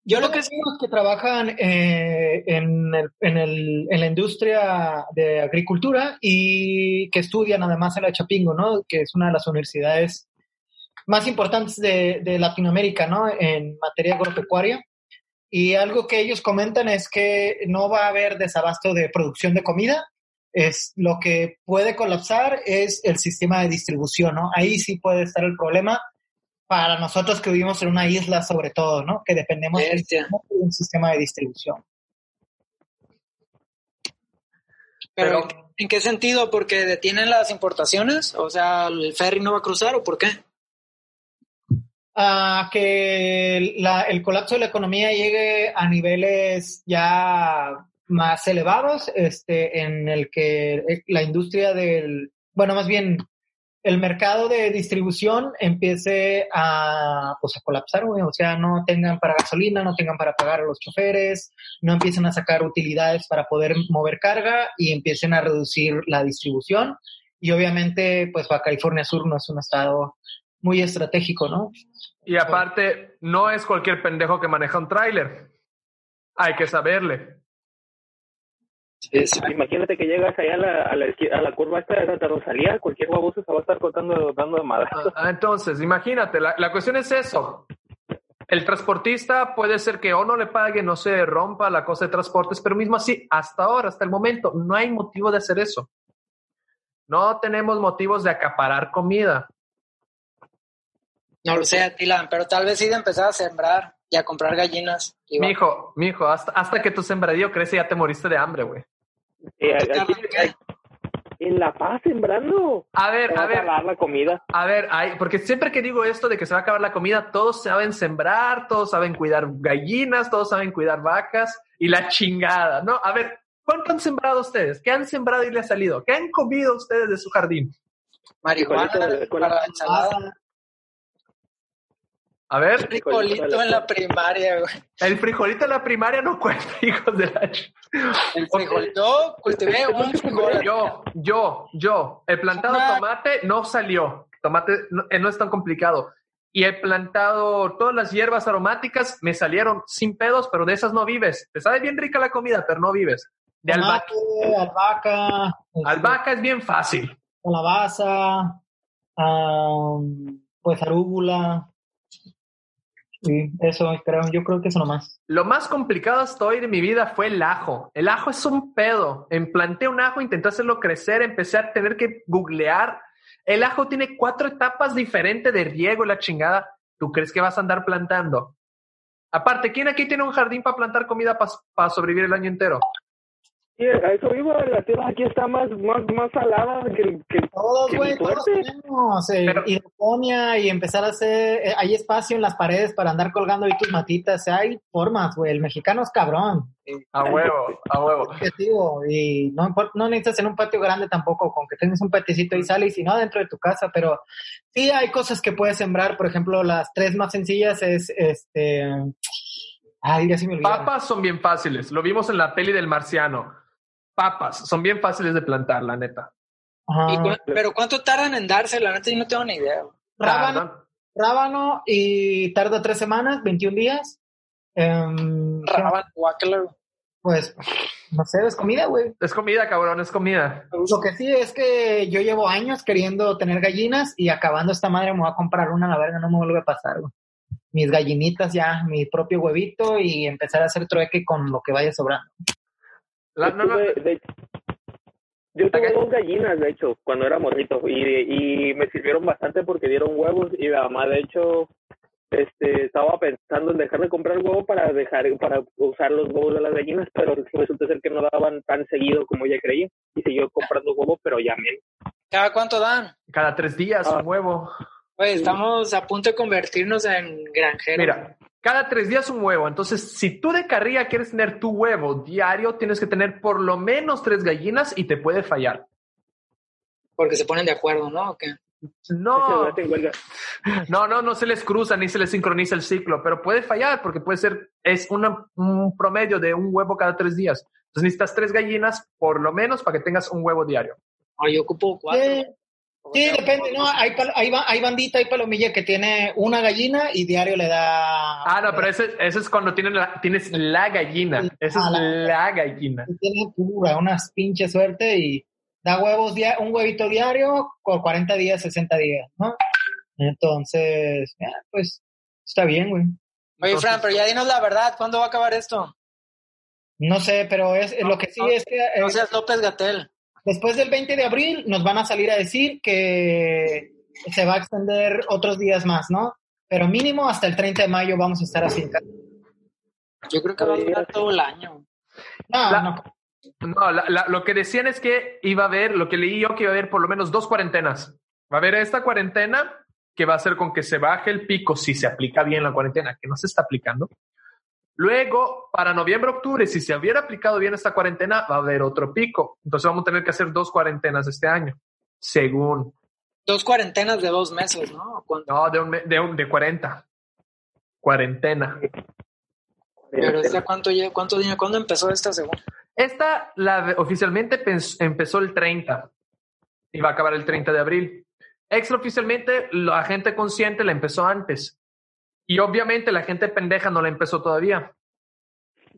[SPEAKER 3] yo lo que
[SPEAKER 5] Amigos que trabajan eh, en, el- en, el- en la industria de agricultura y que estudian además en la Chapingo, ¿no? Que es una de las universidades más importantes de, de Latinoamérica, ¿no? En materia agropecuaria. Y algo que ellos comentan es que no va a haber desabasto de producción de comida. Es lo que puede colapsar es el sistema de distribución, ¿no? Ahí sí puede estar el problema para nosotros que vivimos en una isla sobre todo, ¿no? Que dependemos
[SPEAKER 3] Bestia.
[SPEAKER 5] de un sistema de distribución.
[SPEAKER 3] Pero- ¿en qué sentido? ¿Porque detienen las importaciones? O sea, ¿el ferry no va a cruzar o por qué?
[SPEAKER 5] A que la- el colapso de la economía llegue a niveles ya más elevados, este, en el que eh, la industria del, bueno, más bien el mercado de distribución empiece a, pues, a colapsar, o sea, no tengan para gasolina, no tengan para pagar a los choferes, no empiecen a sacar utilidades para poder mover carga y empiecen a reducir la distribución. Y obviamente, pues Baja California Sur no es un estado muy estratégico, ¿no?
[SPEAKER 2] Y aparte, no es cualquier pendejo que maneja un tráiler. Hay que saberle.
[SPEAKER 4] Imagínate que llegas allá a la, a la, esqui- a la curva esta de Santa Rosalía, cualquier baboso se va a estar cortando, dando de madrazos.
[SPEAKER 2] Ah, Entonces, imagínate, la, la cuestión es eso. El transportista puede ser que o no le pague, no se rompa la cosa de transportes, pero mismo así, hasta ahora, hasta el momento, no hay motivo de hacer eso. No tenemos motivos de acaparar comida.
[SPEAKER 3] No lo sé, Tilan, pero tal vez sí de empezar a sembrar y a comprar gallinas.
[SPEAKER 2] Mijo, mijo, hasta, hasta que tu sembradío crece ya te moriste de hambre, güey.
[SPEAKER 4] Eh, en La Paz sembrando.
[SPEAKER 2] A ver,
[SPEAKER 4] Se va
[SPEAKER 2] a
[SPEAKER 4] a
[SPEAKER 2] ver,
[SPEAKER 4] acabar la comida.
[SPEAKER 2] a ver, hay, porque siempre que digo esto de que se va a acabar la comida, todos saben sembrar, todos saben cuidar gallinas, todos saben cuidar vacas y la chingada, ¿no? A ver, ¿cuánto han sembrado ustedes? ¿Qué han sembrado y le ha salido? ¿Qué han comido ustedes de su jardín?
[SPEAKER 3] Marihuana para la ensalada.
[SPEAKER 2] A ver,
[SPEAKER 3] Frijolito en la primaria, güey.
[SPEAKER 2] el frijolito de la primaria no cuenta, hijos de la ch-
[SPEAKER 3] El frijol. Yo cultivé un frijol.
[SPEAKER 2] Yo, yo, yo. El plantado
[SPEAKER 3] Una-
[SPEAKER 2] tomate no salió. Tomate no, eh, no es tan complicado. Y he plantado todas las hierbas aromáticas, me salieron sin pedos, pero de esas no vives. Te sabe bien rica la comida, pero no vives. De albahaca,
[SPEAKER 5] Tomate, albahaca, este,
[SPEAKER 2] albahaca es bien fácil.
[SPEAKER 5] calabaza, am, pues arúgula. Sí, eso creo, yo creo que eso nomás.
[SPEAKER 2] Lo más complicado hasta hoy de mi vida fue el ajo. El ajo es un pedo. Emplanté un ajo, intenté hacerlo crecer, empecé a tener que googlear. El ajo tiene cuatro etapas diferentes de riego la chingada. ¿Tú crees que vas a andar plantando? Aparte, ¿quién aquí tiene un jardín para plantar comida para sobrevivir el año entero?
[SPEAKER 4] A eso vivo, la tierra aquí está más, más, más salada que, que
[SPEAKER 5] Todos, güey, todos tenemos eh,
[SPEAKER 2] Pero-
[SPEAKER 5] hidroponía y empezar a hacer, eh, hay espacio en las paredes para andar colgando ahí tus matitas, hay formas, güey, el mexicano es cabrón,
[SPEAKER 2] A huevo, a huevo.
[SPEAKER 5] y no, no necesitas en un patio grande tampoco, con que tengas un patiecito y sale, y no, dentro de tu casa, pero sí hay cosas que puedes sembrar, por ejemplo, las tres más sencillas es, este, ay, ya se me olvidó.
[SPEAKER 2] Papas son bien fáciles. Lo vimos en la peli del marciano. Papas son bien fáciles de plantar, la neta.
[SPEAKER 5] Ajá.
[SPEAKER 3] ¿Y cu- pero ¿cuánto tardan en darse? La neta, yo no tengo ni idea.
[SPEAKER 5] Rábano, rábano y tarda tres semanas, 21 días. Em,
[SPEAKER 3] Rábano, guácala, güey.
[SPEAKER 5] Pues, no sé, es comida, güey.
[SPEAKER 2] Es comida, cabrón, es comida.
[SPEAKER 5] Lo que sí es que yo llevo años queriendo tener gallinas y acabando esta madre me voy a comprar una, la verga, no me vuelve a pasar, güey. Mis gallinitas ya, mi propio huevito y empezar a hacer trueque con lo que vaya sobrando.
[SPEAKER 2] La- no, no,
[SPEAKER 4] de- yo tuve
[SPEAKER 2] Ok.
[SPEAKER 4] dos gallinas, de hecho, cuando era morrito, y, y me sirvieron bastante porque dieron huevos, y la mamá, de hecho, este, estaba pensando en dejar de comprar huevo para dejar para usar los huevos de las gallinas, pero resulta ser que no daban tan seguido como ella creía y siguió comprando huevo, pero ya menos.
[SPEAKER 3] ¿Cada cuánto dan?
[SPEAKER 2] Cada tres días
[SPEAKER 4] Ah.
[SPEAKER 2] un huevo.
[SPEAKER 3] Oye, estamos a punto de convertirnos en granjeros.
[SPEAKER 2] Mira, cada tres días un huevo. Entonces, si tú de carrilla quieres tener tu huevo diario, tienes que tener por lo menos tres gallinas y te puede fallar.
[SPEAKER 3] Porque se ponen de acuerdo, ¿no? ¿O qué?
[SPEAKER 2] No, no, no, no se les cruza ni se les sincroniza el ciclo, pero puede fallar porque puede ser, es una- un promedio de un huevo cada tres días. Entonces necesitas tres gallinas por lo menos para que tengas un huevo diario.
[SPEAKER 3] Oye, yo ocupo cuatro.
[SPEAKER 5] Sí, sí, depende, ¿no? Hay, hay, ba- hay bandita, hay palomilla que tiene una gallina y diario le da...
[SPEAKER 2] Ah, no, pero ese, ese es cuando tienen la- tienes la gallina. Esa es
[SPEAKER 5] Ah, la-
[SPEAKER 2] la gallina.
[SPEAKER 5] Tiene pura, unas pinche suerte y da huevos, un huevito diario por 40 días, 60 días, ¿no? Entonces, ya, pues, está bien, güey.
[SPEAKER 3] Oye, Fran, pero ya dinos la verdad, ¿cuándo va a acabar esto?
[SPEAKER 5] No sé, pero es lo que sí
[SPEAKER 3] no,
[SPEAKER 5] es que eh,
[SPEAKER 3] No seas López Gatel.
[SPEAKER 5] Después del 20 de abril nos van a salir a decir que se va a extender otros días más, ¿no? Pero mínimo hasta el 30 de mayo vamos a estar así.
[SPEAKER 3] Yo creo que va a durar todo el año.
[SPEAKER 5] No,
[SPEAKER 2] La-
[SPEAKER 5] no.
[SPEAKER 2] No, la- la- lo que decían es que iba a haber, lo que leí yo, que iba a haber por lo menos dos cuarentenas. Va a haber esta cuarentena que va a hacer con que se baje el pico si se aplica bien la cuarentena, que no se está aplicando. Luego, para noviembre, octubre, si se hubiera aplicado bien esta cuarentena, va a haber otro pico. Entonces vamos a tener que hacer dos cuarentenas este año, según.
[SPEAKER 3] Dos cuarentenas de dos meses, ¿no?
[SPEAKER 2] No, de, un, de, un- de 40. Cuarentena.
[SPEAKER 3] Pero esta, ¿cuánto, cuánto, día- ¿cuándo empezó esta según?
[SPEAKER 2] Esta la, oficialmente empezó el 30 y va a acabar el 30 de abril. Extraoficialmente, la gente consciente la empezó antes. Y obviamente la gente pendeja no la empezó todavía.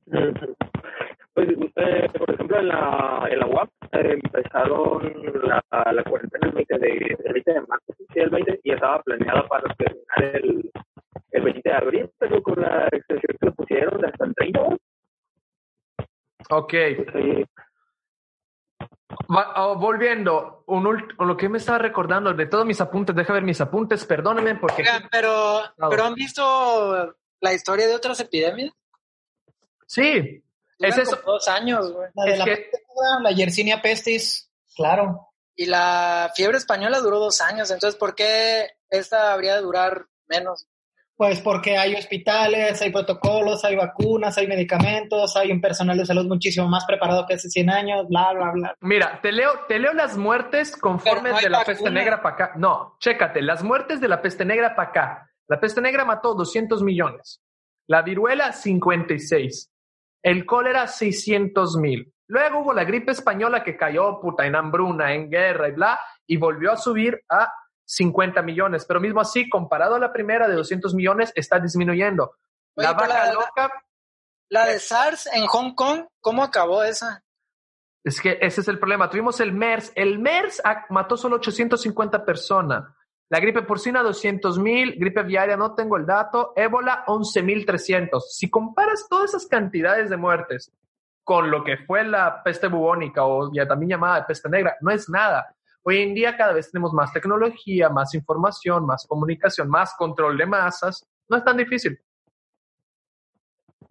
[SPEAKER 4] Pues, eh, por ejemplo, en la, en la UAP eh, empezaron la, la cuarentena el 20 de, el 20 de marzo, sí, el 20, y estaba planeada para terminar el, el 20 de abril, pero con la extensión que le pusieron hasta el 30,
[SPEAKER 2] Ok. Va- oh, volviendo, un ult- lo que me estaba recordando de todos mis apuntes, deja ver mis apuntes, perdónenme porque...
[SPEAKER 3] Oigan, pero, pero ¿han visto la historia de otras epidemias?
[SPEAKER 2] Sí,
[SPEAKER 3] Duran
[SPEAKER 2] Es eso.
[SPEAKER 3] dos años, güey.
[SPEAKER 5] La de
[SPEAKER 2] es
[SPEAKER 5] la,
[SPEAKER 2] que-
[SPEAKER 5] la Yersinia pestis, claro.
[SPEAKER 3] Y la fiebre española duró dos años, entonces ¿por qué esta habría de durar menos?
[SPEAKER 5] Pues porque hay hospitales, hay protocolos, hay vacunas, hay medicamentos, hay un personal de salud muchísimo más preparado que hace 100 años, bla, bla, bla.
[SPEAKER 2] Mira, te leo, te leo las muertes conforme
[SPEAKER 3] Pero no
[SPEAKER 2] de la
[SPEAKER 3] vacuna.
[SPEAKER 2] peste negra para acá. No, chécate, las muertes de la peste negra para acá. La peste negra mató 200 millones. La viruela, 56. El cólera, 600 mil. Luego hubo la gripe española que cayó, puta, en hambruna, en guerra y bla, y volvió a subir a 50 millones. Pero mismo así, comparado a la primera de 200 millones, está disminuyendo. La
[SPEAKER 3] Oye,
[SPEAKER 2] vaca
[SPEAKER 3] la-
[SPEAKER 2] loca,
[SPEAKER 3] La de SARS en Hong Kong, ¿cómo acabó esa?
[SPEAKER 2] Es que ese es el problema. Tuvimos el MERS. El MERS mató solo 850 personas. La gripe porcina, 200 mil. Gripe aviaria, no tengo el dato. Ébola, 11.300. Si comparas todas esas cantidades de muertes con lo que fue la peste bubónica o ya también llamada peste negra, no es nada. Hoy en día cada vez tenemos más tecnología, más información, más comunicación, más control de masas. No es tan difícil.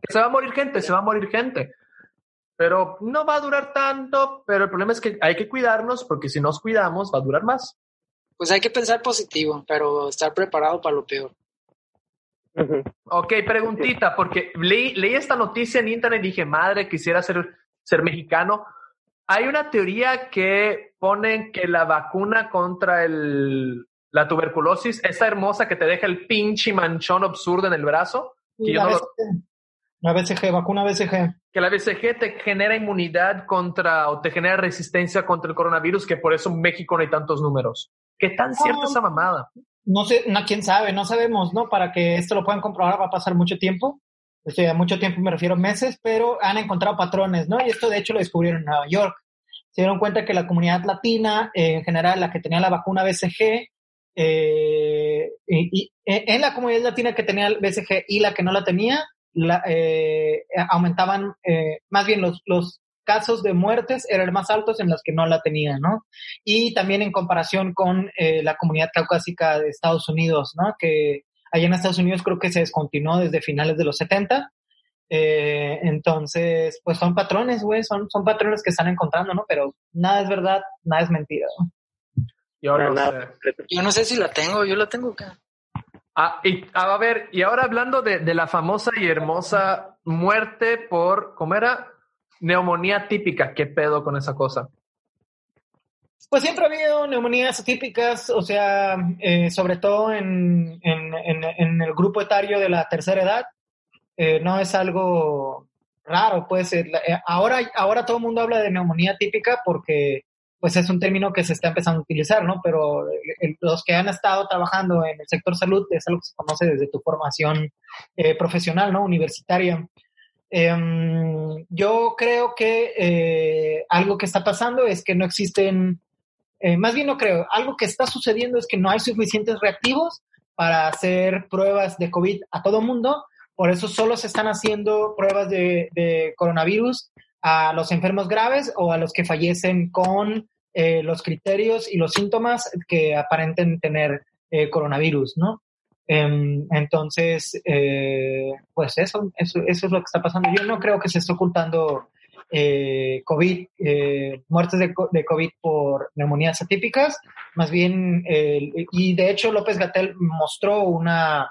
[SPEAKER 2] Se va a morir gente, se va a morir gente pero no va a durar tanto, pero el problema es que hay que cuidarnos porque si nos cuidamos va a durar más.
[SPEAKER 3] Pues hay que pensar positivo, pero estar preparado para lo peor.
[SPEAKER 2] Ok, preguntita, porque leí, leí esta noticia en internet y dije, madre, quisiera ser, ser mexicano. Hay una teoría que ponen que la vacuna contra el, la tuberculosis, esa hermosa que te deja el pinche manchón absurdo en el brazo, que, yo
[SPEAKER 5] La
[SPEAKER 2] no lo-
[SPEAKER 5] BCG, la BCG, vacuna BCG.
[SPEAKER 2] que la BCG te genera inmunidad contra o te genera resistencia contra el coronavirus, que por eso en México no hay tantos números. ¿Qué tan cierta
[SPEAKER 5] Ah.
[SPEAKER 2] esa mamada?
[SPEAKER 5] No sé, no, quién sabe, no sabemos, ¿no? Para que esto lo puedan comprobar va a pasar mucho tiempo. Este, a mucho tiempo me refiero meses, pero han encontrado patrones, ¿no? Y esto de hecho lo descubrieron en Nueva York. Se dieron cuenta que la comunidad latina, eh, en general, la que tenía la vacuna BCG, eh, y, y- en la comunidad latina que tenía el BCG y la que no la tenía, la, eh, aumentaban, eh, más bien los, los casos de muertes eran más altos en las que no la tenían, ¿no? Y también en comparación con eh, la comunidad caucásica de Estados Unidos, ¿no? Que Allá en Estados Unidos creo que se descontinuó desde finales de los 70. Eh, entonces, pues son patrones, güey, son, son patrones que están encontrando, ¿no? Pero nada es verdad, nada es mentira, ¿no?
[SPEAKER 2] Yo no
[SPEAKER 4] nada.
[SPEAKER 2] sé.
[SPEAKER 3] Yo no sé si la tengo, yo la tengo acá.
[SPEAKER 2] Ah, y, a ver, y ahora hablando de, de la famosa y hermosa muerte por, ¿cómo era? Neumonía típica. ¿Qué pedo con esa cosa?
[SPEAKER 5] Pues siempre ha habido neumonías atípicas, o sea, eh, sobre todo en, en, el grupo etario de la tercera edad. Eh, no es algo raro, pues eh, eh, ahora, ahora todo el mundo habla de neumonía típica porque pues es un término que se está empezando a utilizar, ¿no? Pero los que han estado trabajando en el sector salud es algo que se conoce desde tu formación profesional, ¿no? Universitaria. Em, yo creo que algo que está pasando es que no existen, eh, más bien no creo, algo que está sucediendo es que no hay suficientes reactivos para hacer pruebas de COVID a todo mundo, por eso solo se están haciendo pruebas de, coronavirus a los enfermos graves o a los que fallecen con eh, los criterios y los síntomas que aparenten tener eh, coronavirus, ¿no? Em, entonces, pues eso, eso, eso es lo que está pasando. Yo no creo que se esté ocultando eh, COVID, eh, muertes de, co- de COVID por neumonías atípicas, más bien, eh, y de hecho López Gatel mostró una,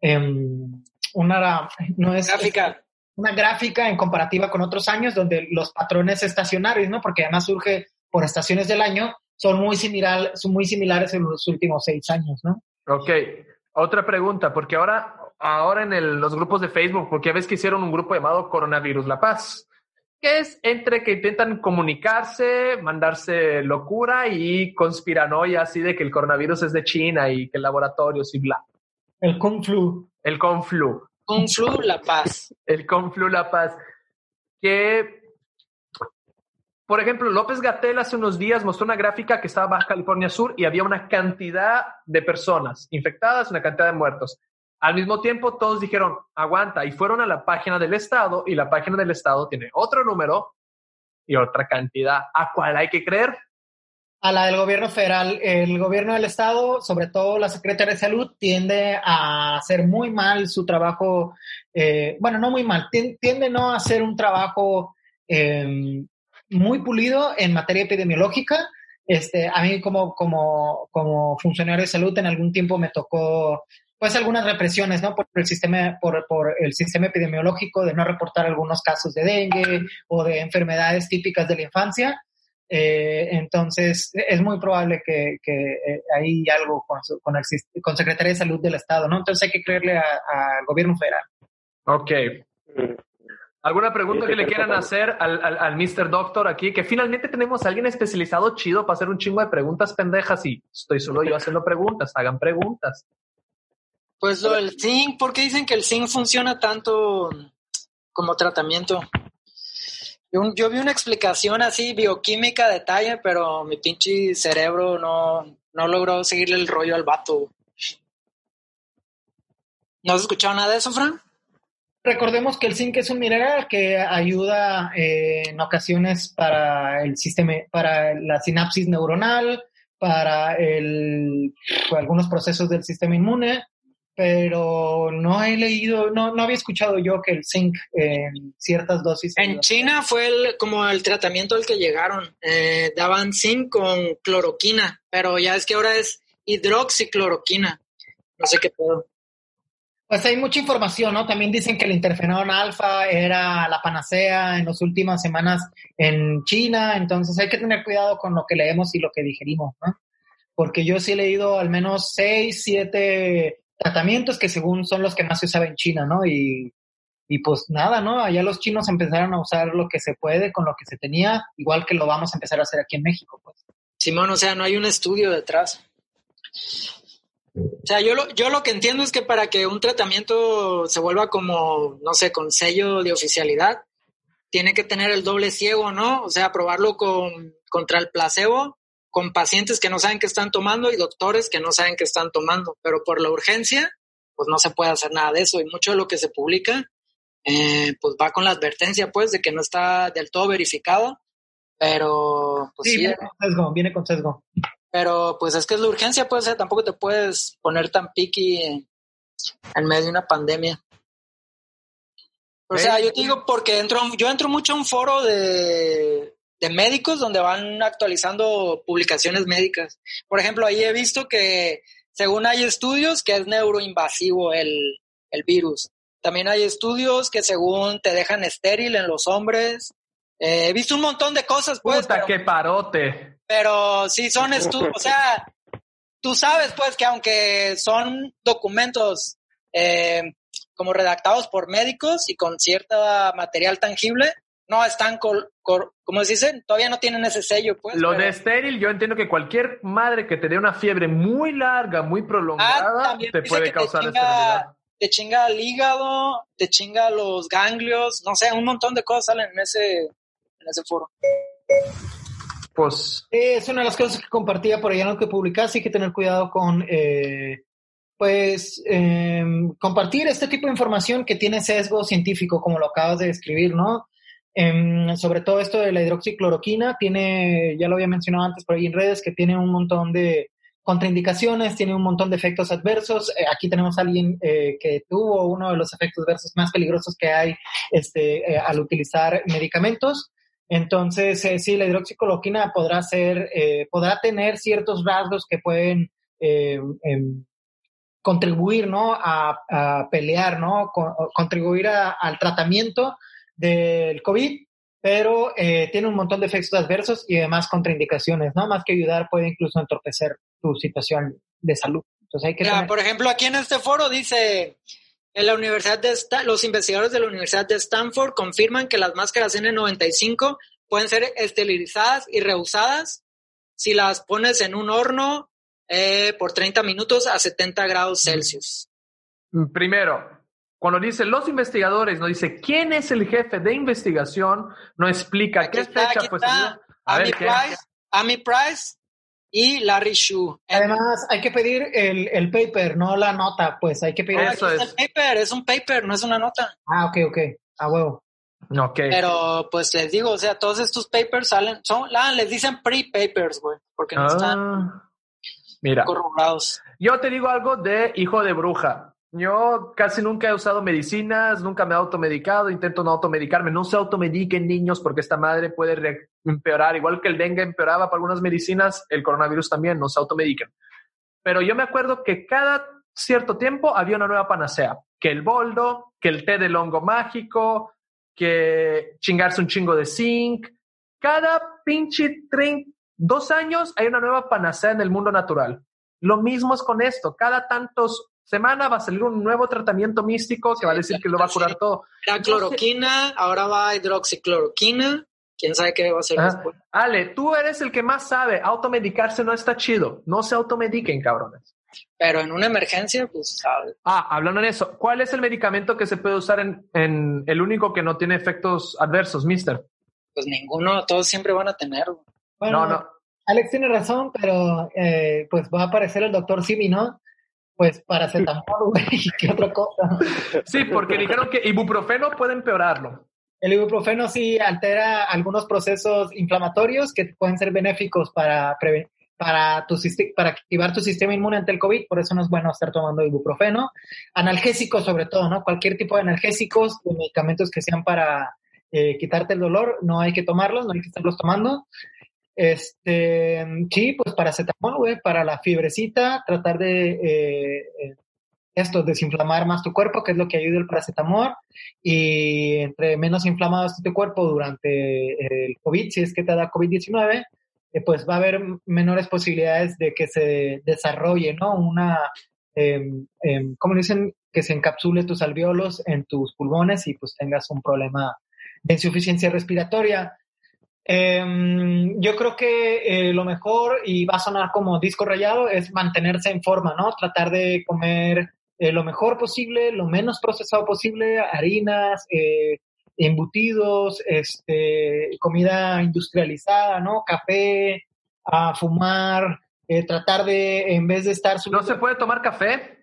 [SPEAKER 5] em, una, no es,
[SPEAKER 3] Gráfica.
[SPEAKER 5] una gráfica en comparativa con otros años donde los patrones estacionarios, ¿no? Porque además surge por estaciones del año, son muy, similar, son muy similares en los últimos seis años, ¿no?
[SPEAKER 2] Ok, otra pregunta, porque ahora, ahora en el- los grupos de Facebook, porque ya ves que hicieron un grupo llamado Coronavirus La Paz, que es entre que intentan comunicarse, mandarse locura y conspiranoia así de que el coronavirus es de China y que laboratorios y bla.
[SPEAKER 5] El Kung Flu.
[SPEAKER 2] El Conflu.
[SPEAKER 3] Kung Flu La Paz.
[SPEAKER 2] el Conflu La Paz, que, por ejemplo, López Gatel hace unos días mostró una gráfica que estaba Baja California Sur y había una cantidad de personas infectadas, una cantidad de muertos. Al mismo tiempo, todos dijeron, aguanta, y fueron a la página del Estado y la página del Estado tiene otro número y otra cantidad. ¿A cuál hay que creer?
[SPEAKER 5] A la del gobierno federal, el gobierno del estado, sobre todo la secretaria de salud, tiende a hacer muy mal su trabajo, eh, bueno, no muy mal, tien- tiende no a hacer un trabajo eh, muy pulido en materia epidemiológica. Este, a mí como, como, como funcionario de salud en algún tiempo me tocó pues algunas represiones, ¿no? Por el sistema, por, por el sistema epidemiológico de no reportar algunos casos de dengue o de enfermedades típicas de la infancia. Eh, entonces, es muy probable que, que eh, hay algo con, su- con, el, con Secretaría de Salud del Estado, ¿no? Entonces hay que creerle a- al gobierno federal.
[SPEAKER 2] Ok. ¿Alguna pregunta
[SPEAKER 4] Sí,
[SPEAKER 2] que le quieran hacer al, al, al Mr. Doctor aquí? Que finalmente tenemos a alguien especializado chido para hacer un chingo de preguntas pendejas y estoy solo yo haciendo preguntas. Hagan preguntas.
[SPEAKER 3] Pues lo del zinc, ¿por qué dicen que el zinc funciona tanto como tratamiento? Yo, vi una explicación así bioquímica detalle, pero mi pinche cerebro no, no logró seguirle el rollo al vato. ¿No has escuchado nada de eso, Fran?
[SPEAKER 5] Recordemos que el zinc es un mineral que ayuda eh, en ocasiones para el sistema, para la sinapsis neuronal, para el, para algunos procesos del sistema inmune, pero no he leído, no, no había escuchado yo que el zinc en ciertas dosis.
[SPEAKER 3] En China fue el, como el tratamiento al que llegaron. Eh, daban zinc con cloroquina, pero ya es que ahora es hidroxicloroquina. No sé qué puedo.
[SPEAKER 5] Pues hay mucha información, ¿no? También dicen que el interferón alfa era la panacea en las últimas semanas en China, entonces hay que tener cuidado con lo que leemos y lo que digerimos, ¿no? Porque yo sí he leído al menos seis, siete tratamientos que según son los que más se usaban en China, ¿no? Y, y pues nada, ¿no? Allá los chinos empezaron a usar lo que se puede con lo que se tenía, igual que lo vamos a empezar a hacer aquí en México, pues.
[SPEAKER 3] Simón, o sea, no hay un estudio detrás. O sea, yo lo, yo lo que entiendo es que para que un tratamiento se vuelva como, no sé, con sello de oficialidad, tiene que tener el doble ciego, ¿no? O sea, probarlo con, contra el placebo, con pacientes que no saben qué están tomando y doctores que no saben qué están tomando. Pero por la urgencia, pues no se puede hacer nada de eso. Y mucho de lo que se publica, eh, pues va con la advertencia, pues, de que no está del todo verificado. Pero, pues
[SPEAKER 5] Sí,
[SPEAKER 3] sí,
[SPEAKER 5] viene con sesgo, viene con sesgo.
[SPEAKER 3] pero pues es que es la urgencia, pues, sea, tampoco te puedes poner tan piqui. en medio de una pandemia. O sea, yo te digo porque entro, yo entro mucho a un foro de, de médicos donde van actualizando publicaciones médicas. Por ejemplo, ahí he visto que según hay estudios que es neuroinvasivo el, el virus. También hay estudios que según te dejan estéril en los hombres. Eh, he visto un montón de cosas, pues.
[SPEAKER 2] Puta,
[SPEAKER 3] pero-
[SPEAKER 2] qué parote.
[SPEAKER 3] pero sí son estudios, o sea, tú sabes pues que aunque son documentos eh, como redactados por médicos y con cierta material tangible, no están, col, como se dice, todavía no tienen ese sello pues.
[SPEAKER 2] Lo
[SPEAKER 3] pero-
[SPEAKER 2] de estéril, yo entiendo que cualquier madre que te dé una fiebre muy larga, muy prolongada,
[SPEAKER 3] Ah,
[SPEAKER 2] te puede
[SPEAKER 3] que te
[SPEAKER 2] causar
[SPEAKER 3] chinga-
[SPEAKER 2] esterilidad.
[SPEAKER 3] te chinga el hígado, te chinga los ganglios, no sé, un montón de cosas salen en ese, en ese foro.
[SPEAKER 2] Pues,
[SPEAKER 5] Es una de las cosas que compartía por allá en lo que publicaste, hay que tener cuidado con, eh, pues, eh, compartir este tipo de información que tiene sesgo científico, como lo acabas de describir, ¿no? Em, sobre todo esto de la hidroxicloroquina, tiene, ya lo había mencionado antes por ahí en redes, que tiene un montón de contraindicaciones, tiene un montón de efectos adversos. Eh, aquí tenemos a alguien eh, que tuvo uno de los efectos adversos más peligrosos que hay este, eh, al utilizar medicamentos. Entonces, eh, sí, la hidroxicloroquina podrá ser, podrá tener ciertos rasgos que pueden em, contribuir, ¿no? A, pelear, ¿no? Con- contribuir a- al tratamiento del COVID, pero eh, tiene un montón de efectos adversos y además contraindicaciones, ¿no? Más que ayudar, puede incluso entorpecer tu situación de salud. Entonces hay que
[SPEAKER 3] Mira,
[SPEAKER 5] tener...
[SPEAKER 3] por ejemplo, aquí en este foro dice, en la Universidad de los investigadores de la Universidad de Stanford confirman que las máscaras N95 pueden ser esterilizadas y reusadas si las pones en un horno eh, por 30 minutos a 70 grados Celsius.
[SPEAKER 2] primero, cuando dice los investigadores, no dice quién es el jefe de investigación, no explica
[SPEAKER 3] Aquí
[SPEAKER 2] qué
[SPEAKER 3] está,
[SPEAKER 2] fecha pues.
[SPEAKER 3] está.
[SPEAKER 2] A
[SPEAKER 3] Amy
[SPEAKER 2] ver, ¿qué?
[SPEAKER 3] Price, Amy Price y Larry Shu.
[SPEAKER 5] Además, hay que pedir el, el paper, no la nota, pues hay que pedir...
[SPEAKER 2] Eso
[SPEAKER 3] aquí está
[SPEAKER 2] es.
[SPEAKER 3] el paper, es un paper, no es una nota.
[SPEAKER 5] Ah, ok, ok, a huevo.
[SPEAKER 2] Ok.
[SPEAKER 3] Pero pues les digo, o sea, todos estos papers salen, son, ah, les dicen pre-papers, güey, porque no están
[SPEAKER 2] Ah, mira,
[SPEAKER 3] corroborados.
[SPEAKER 2] yo te digo algo de hijo de bruja. Yo casi nunca he usado medicinas, nunca me he automedicado, intento no automedicarme. No se automediquen niños porque esta madre puede empeorar. Igual que el dengue empeoraba para algunas medicinas, el coronavirus también, no se automediquen. Pero yo me acuerdo que cada cierto tiempo había una nueva panacea. Que el boldo, que el té del hongo mágico, que chingarse un chingo de zinc. Cada pinche trein- dos años hay una nueva panacea en el mundo natural. Lo mismo es con esto. Cada tantos semanas va a salir un nuevo tratamiento místico que va a decir que lo va a curar todo.
[SPEAKER 3] Era cloroquina, ahora va hidroxicloroquina, quién sabe qué va a ser
[SPEAKER 2] Ah,
[SPEAKER 3] después.
[SPEAKER 2] Ale, tú eres el que más sabe. Automedicarse no está chido. No se automediquen, cabrones.
[SPEAKER 3] Pero en una emergencia, pues, sabe.
[SPEAKER 2] Ah, hablando en eso, ¿cuál es el medicamento que se puede usar en, en el único que no tiene efectos adversos, mister?
[SPEAKER 3] Pues ninguno, todos siempre van a tener.
[SPEAKER 5] Bueno,
[SPEAKER 2] no, no.
[SPEAKER 5] Alex tiene razón, pero eh, pues va a aparecer el doctor Simi, ¿no? Pues paracetamol, güey, ¿qué otra cosa?
[SPEAKER 2] Sí, porque dijeron que ibuprofeno puede empeorarlo.
[SPEAKER 5] El ibuprofeno sí altera algunos procesos inflamatorios que pueden ser benéficos para para tu para activar tu sistema inmune ante el COVID, por eso no es bueno estar tomando ibuprofeno. Analgésicos sobre todo, ¿no? Cualquier tipo de analgésicos, de medicamentos que sean para eh, quitarte el dolor, no hay que tomarlos, no hay que estarlos tomando. Este, sí, pues paracetamol, güey, para la fibrecita, tratar de eh, eh, esto, desinflamar más tu cuerpo, que es lo que ayuda el paracetamol. Y entre menos inflamado esté tu cuerpo durante el COVID, si es que te da COVID-19, eh, pues va a haber menores posibilidades de que se desarrolle, ¿no? Una, eh, eh, ¿cómo dicen? Que se encapsule tus alveolos en tus pulmones y pues tengas un problema de insuficiencia respiratoria. Eh, yo creo que eh, lo mejor, y va a sonar como disco rayado, es mantenerse en forma, ¿no? Tratar de comer eh, lo mejor posible, lo menos procesado posible, harinas, eh, embutidos, este, comida industrializada, ¿no? Café, a fumar, eh, tratar de, en vez de estar...
[SPEAKER 2] ¿No se puede tomar café?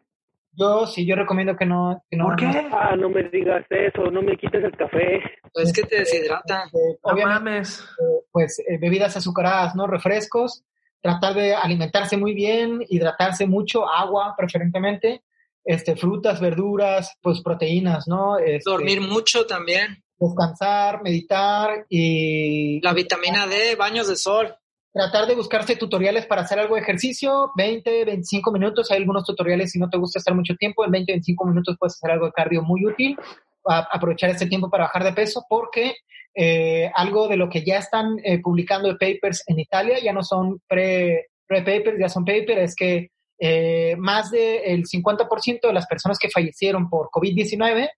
[SPEAKER 5] Yo sí, yo recomiendo que no... Que no
[SPEAKER 2] ¿Por qué?
[SPEAKER 4] Ah, no me digas eso, no me quites el café.
[SPEAKER 3] Pues es que te deshidrata.
[SPEAKER 5] eh,
[SPEAKER 2] No
[SPEAKER 5] obviamente,
[SPEAKER 2] mames.
[SPEAKER 5] eh, pues eh, bebidas azucaradas, ¿no? Refrescos, tratar de alimentarse muy bien, hidratarse mucho, agua preferentemente, este, frutas, verduras, pues proteínas, ¿no? Este,
[SPEAKER 3] Dormir mucho también.
[SPEAKER 5] Descansar, meditar y...
[SPEAKER 3] La vitamina D, baños de sol.
[SPEAKER 5] Tratar de buscarse tutoriales para hacer algo de ejercicio, 20, 25 minutos. Hay algunos tutoriales si no te gusta estar mucho tiempo, en 20, 25 minutos puedes hacer algo de cardio muy útil. Aprovechar este tiempo para bajar de peso porque eh, algo de lo que ya están eh, publicando de papers en Italia ya no son pre, pre-papers, ya son papers, es que eh, más del 50% de las personas que fallecieron por COVID-19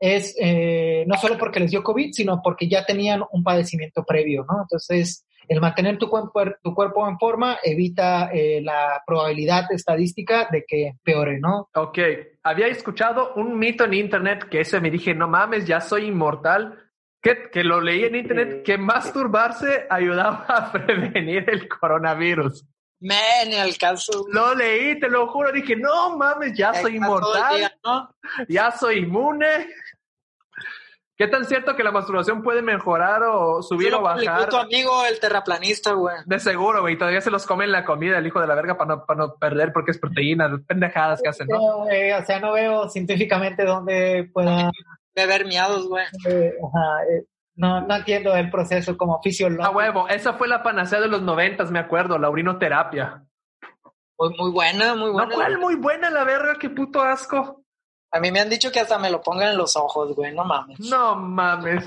[SPEAKER 5] es eh, no solo porque les dio COVID, sino porque ya tenían un padecimiento previo, ¿no? Entonces, el mantener tu cuerpo, tu cuerpo en forma evita eh, la probabilidad estadística de que empeore, ¿no?
[SPEAKER 2] Ok, había escuchado un mito en internet que ese me dije, no mames, ya soy inmortal. Que, que lo leí en internet, que masturbarse ayudaba a prevenir el coronavirus.
[SPEAKER 3] Men, al caso.
[SPEAKER 2] Lo leí, te lo juro, dije, no mames, ya soy inmortal,
[SPEAKER 3] Día, ¿no?
[SPEAKER 2] ya soy inmune. ¿Qué tan cierto que la masturbación puede mejorar o subir o bajar?
[SPEAKER 3] tu amigo, el terraplanista, güey.
[SPEAKER 2] De seguro, güey, todavía se los come en la comida el hijo de la verga para no, para no perder porque es proteína, pendejadas que hacen, ¿no?
[SPEAKER 5] Pero, eh, o sea, no veo científicamente dónde pueda...
[SPEAKER 3] Beber miados, güey.
[SPEAKER 5] eh, ajá, eh, no, no entiendo el proceso como fisiológico.
[SPEAKER 2] A huevo, esa fue la panacea de los noventas, me acuerdo, la urinoterapia.
[SPEAKER 3] Muy, muy buena, muy
[SPEAKER 2] No,
[SPEAKER 3] buena.
[SPEAKER 2] ¿cuál? Muy buena la verga, qué puto asco.
[SPEAKER 3] A mí me han dicho que hasta me lo pongan en los ojos, güey, no mames.
[SPEAKER 2] No mames.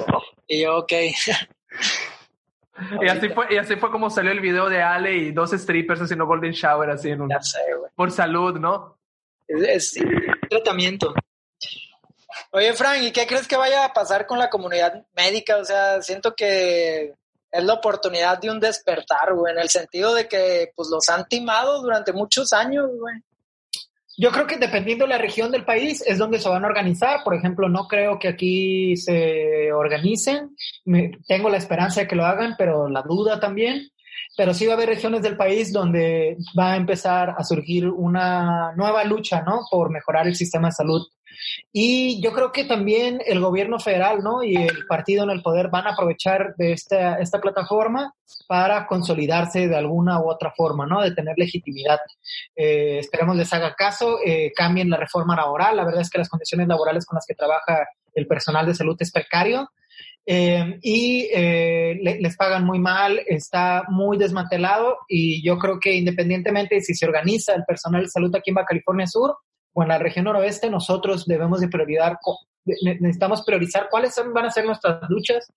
[SPEAKER 3] Y yo, ok.
[SPEAKER 2] Y así fue, y así fue como salió el video de Ale y dos strippers haciendo golden shower así en un,
[SPEAKER 3] ya sé, güey.
[SPEAKER 2] por salud, ¿no?
[SPEAKER 3] Es, es tratamiento. Oye, Frank, ¿y qué crees que vaya a pasar con la comunidad médica? O sea, siento que es la oportunidad de un despertar, güey, en el sentido de que pues los han timado durante muchos años, güey.
[SPEAKER 5] Yo creo que dependiendo de la región del país es donde se van a organizar. Por ejemplo, no creo que aquí se organicen. Me- tengo la esperanza de que lo hagan, pero la duda también. Pero sí va a haber regiones del país donde va a empezar a surgir una nueva lucha, ¿no? Por mejorar el sistema de salud. Y yo creo que también el gobierno federal, ¿no? Y el partido en el poder van a aprovechar de esta, esta plataforma para consolidarse de alguna u otra forma, ¿no? De tener legitimidad. Eh, esperemos les haga caso, eh, cambien la reforma laboral. La verdad es que las condiciones laborales con las que trabaja el personal de salud es precario. Eh, y eh, le- les pagan muy mal, está muy desmantelado y yo creo que independientemente de si se organiza el personal de salud aquí en Baja California Sur o en la región noroeste, nosotros debemos de priorizar, necesitamos priorizar cuáles van a ser nuestras luchas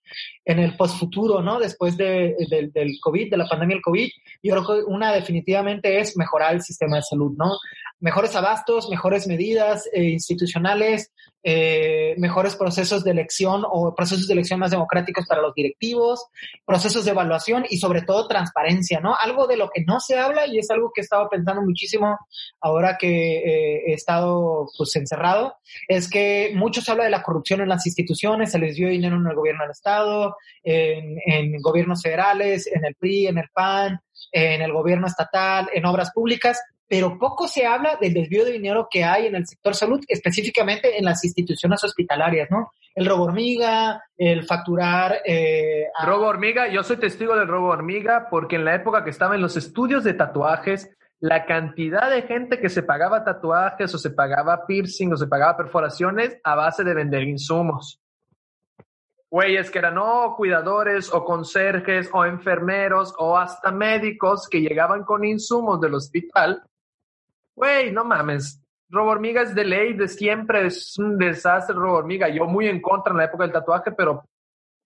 [SPEAKER 5] en el postfuturo, ¿no? Después de, del COVID, de la pandemia del COVID. Yo creo que una definitivamente es mejorar el sistema de salud, ¿no? Mejores abastos, mejores medidas eh, institucionales, eh, mejores procesos de elección o procesos de elección más democráticos para los directivos, procesos de evaluación y sobre todo transparencia, ¿no? Algo de lo que no se habla y es algo que he estado pensando muchísimo ahora que eh, he estado pues encerrado, es que mucho se habla de la corrupción en las instituciones, se les dio dinero en el gobierno del Estado, en, en gobiernos federales, en el PRI, en el PAN, en el gobierno estatal, en obras públicas, pero poco se habla del desvío de dinero que hay en el sector salud, específicamente en las instituciones hospitalarias, ¿no? El robo hormiga, el facturar... Eh, a-
[SPEAKER 2] Robo hormiga, yo soy testigo del robo hormiga porque en la época que estaba en los estudios de tatuajes, la cantidad de gente que se pagaba tatuajes o se pagaba piercing o se pagaba perforaciones a base de vender insumos. Güeyes que eran o cuidadores o conserjes o enfermeros o hasta médicos que llegaban con insumos del hospital. Güey, no mames. Robo hormiga es de ley, de siempre es un desastre robo hormiga. Yo muy en contra en la época del tatuaje, pero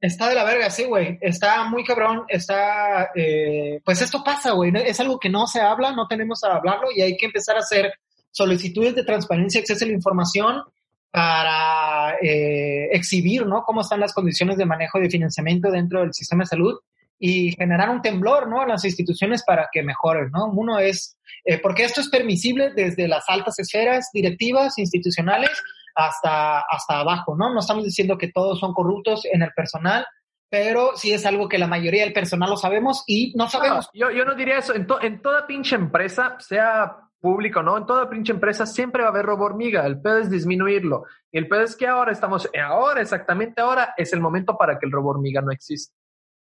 [SPEAKER 5] Está de la verga, sí, güey. Está muy cabrón. Está, eh, pues esto pasa, güey. Es algo que no se habla, no tenemos a hablarlo y hay que empezar a hacer solicitudes de transparencia, acceso a la información para eh, exhibir, ¿no? Cómo están las condiciones de manejo y de financiamiento dentro del sistema de salud y generar un temblor, ¿no? En las instituciones para que mejoren, ¿no? Uno es, eh, porque esto es permisible desde las altas esferas directivas, institucionales, hasta, hasta abajo, ¿no? No estamos diciendo que todos son corruptos en el personal, pero sí es algo que la mayoría del personal lo sabemos y no sabemos.
[SPEAKER 2] No, yo, yo no diría eso. En, to- en toda pinche empresa, sea público no, en toda pinche empresa siempre va a haber robo hormiga. El pedo es disminuirlo. Y el pedo es que ahora estamos, ahora, exactamente ahora, es el momento para que el robo hormiga no exista.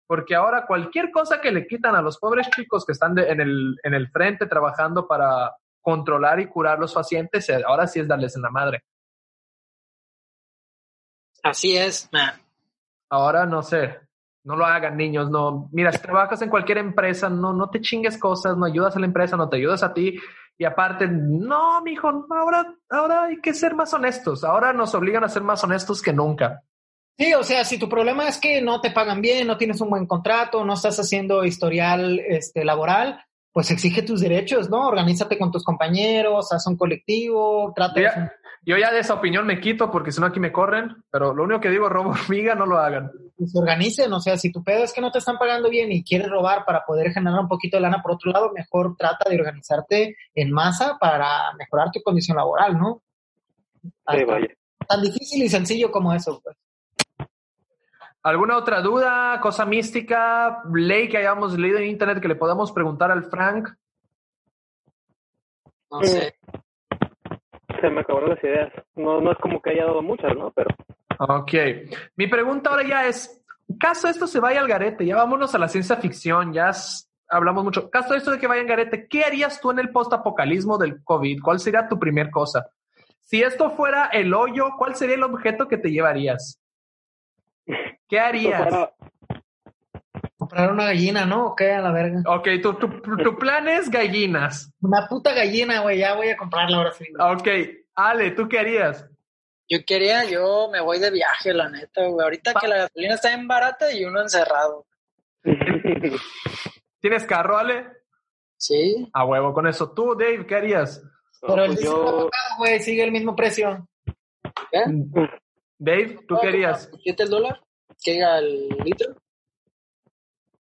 [SPEAKER 2] Porque ahora cualquier cosa que le quitan a los pobres chicos que están de- en, el, en el frente trabajando para, controlar y curar los pacientes, eh, ahora sí es darles en la madre.
[SPEAKER 3] Así es, man.
[SPEAKER 2] Ahora no sé, no lo hagan niños, no. Mira, si trabajas en cualquier empresa, no, no te chingues cosas, no ayudas a la empresa, no te ayudas a ti. Y aparte, no, mijo, ahora, ahora hay que ser más honestos. Ahora nos obligan a ser más honestos que nunca.
[SPEAKER 5] Sí, o sea, si tu problema es que no te pagan bien, no tienes un buen contrato, no estás haciendo historial este, laboral, pues exige tus derechos, ¿no? Organízate con tus compañeros, haz un colectivo, trata
[SPEAKER 2] Yo yo ya de esa opinión me quito porque si no aquí me corren, pero lo único que digo, robo hormiga, no lo hagan.
[SPEAKER 5] que se organicen, o sea, si tu pedo es que no te están pagando bien y quieres robar para poder generar un poquito de lana por otro lado, mejor trata de organizarte en masa para mejorar tu condición laboral, ¿no?
[SPEAKER 4] Sí,
[SPEAKER 5] Hasta-
[SPEAKER 4] vaya.
[SPEAKER 5] tan difícil y sencillo como eso, pues.
[SPEAKER 2] ¿Alguna otra duda, cosa mística, ley que hayamos leído en internet que le podamos preguntar al Frank?
[SPEAKER 3] No sé.
[SPEAKER 4] Se me acabaron las ideas. No, no es como que haya dado muchas, ¿no? Pero
[SPEAKER 2] Ok. Mi pregunta ahora ya es, caso esto se vaya al garete, ya vámonos a la ciencia ficción, ya hablamos mucho. Caso esto de que vaya al garete, ¿qué harías tú en el postapocalismo del COVID? ¿Cuál sería tu primer cosa? Si esto fuera el hoyo, ¿cuál sería el objeto que te llevarías? ¿Qué harías?
[SPEAKER 5] Comprar una gallina, ¿no? ¿O qué? A la verga.
[SPEAKER 2] Ok, tu, tu, tu plan es gallinas.
[SPEAKER 5] Una puta gallina, güey, ya voy a comprarla ahora sí. güey.
[SPEAKER 2] Ok, Ale, ¿tú qué harías?
[SPEAKER 3] Yo quería, yo me voy de viaje, la neta, güey. Ahorita que la gasolina está en barata y uno encerrado.
[SPEAKER 2] ¿Tienes carro, Ale?
[SPEAKER 3] Sí.
[SPEAKER 2] A huevo con eso. ¿Tú, Dave, qué harías?
[SPEAKER 5] Pero el
[SPEAKER 4] pues yo,
[SPEAKER 5] güey, sigue el mismo precio.
[SPEAKER 3] ¿Qué?
[SPEAKER 2] Dave, ¿tú qué harías?
[SPEAKER 3] ¿Siete el dólar? ¿Qué diga el litro?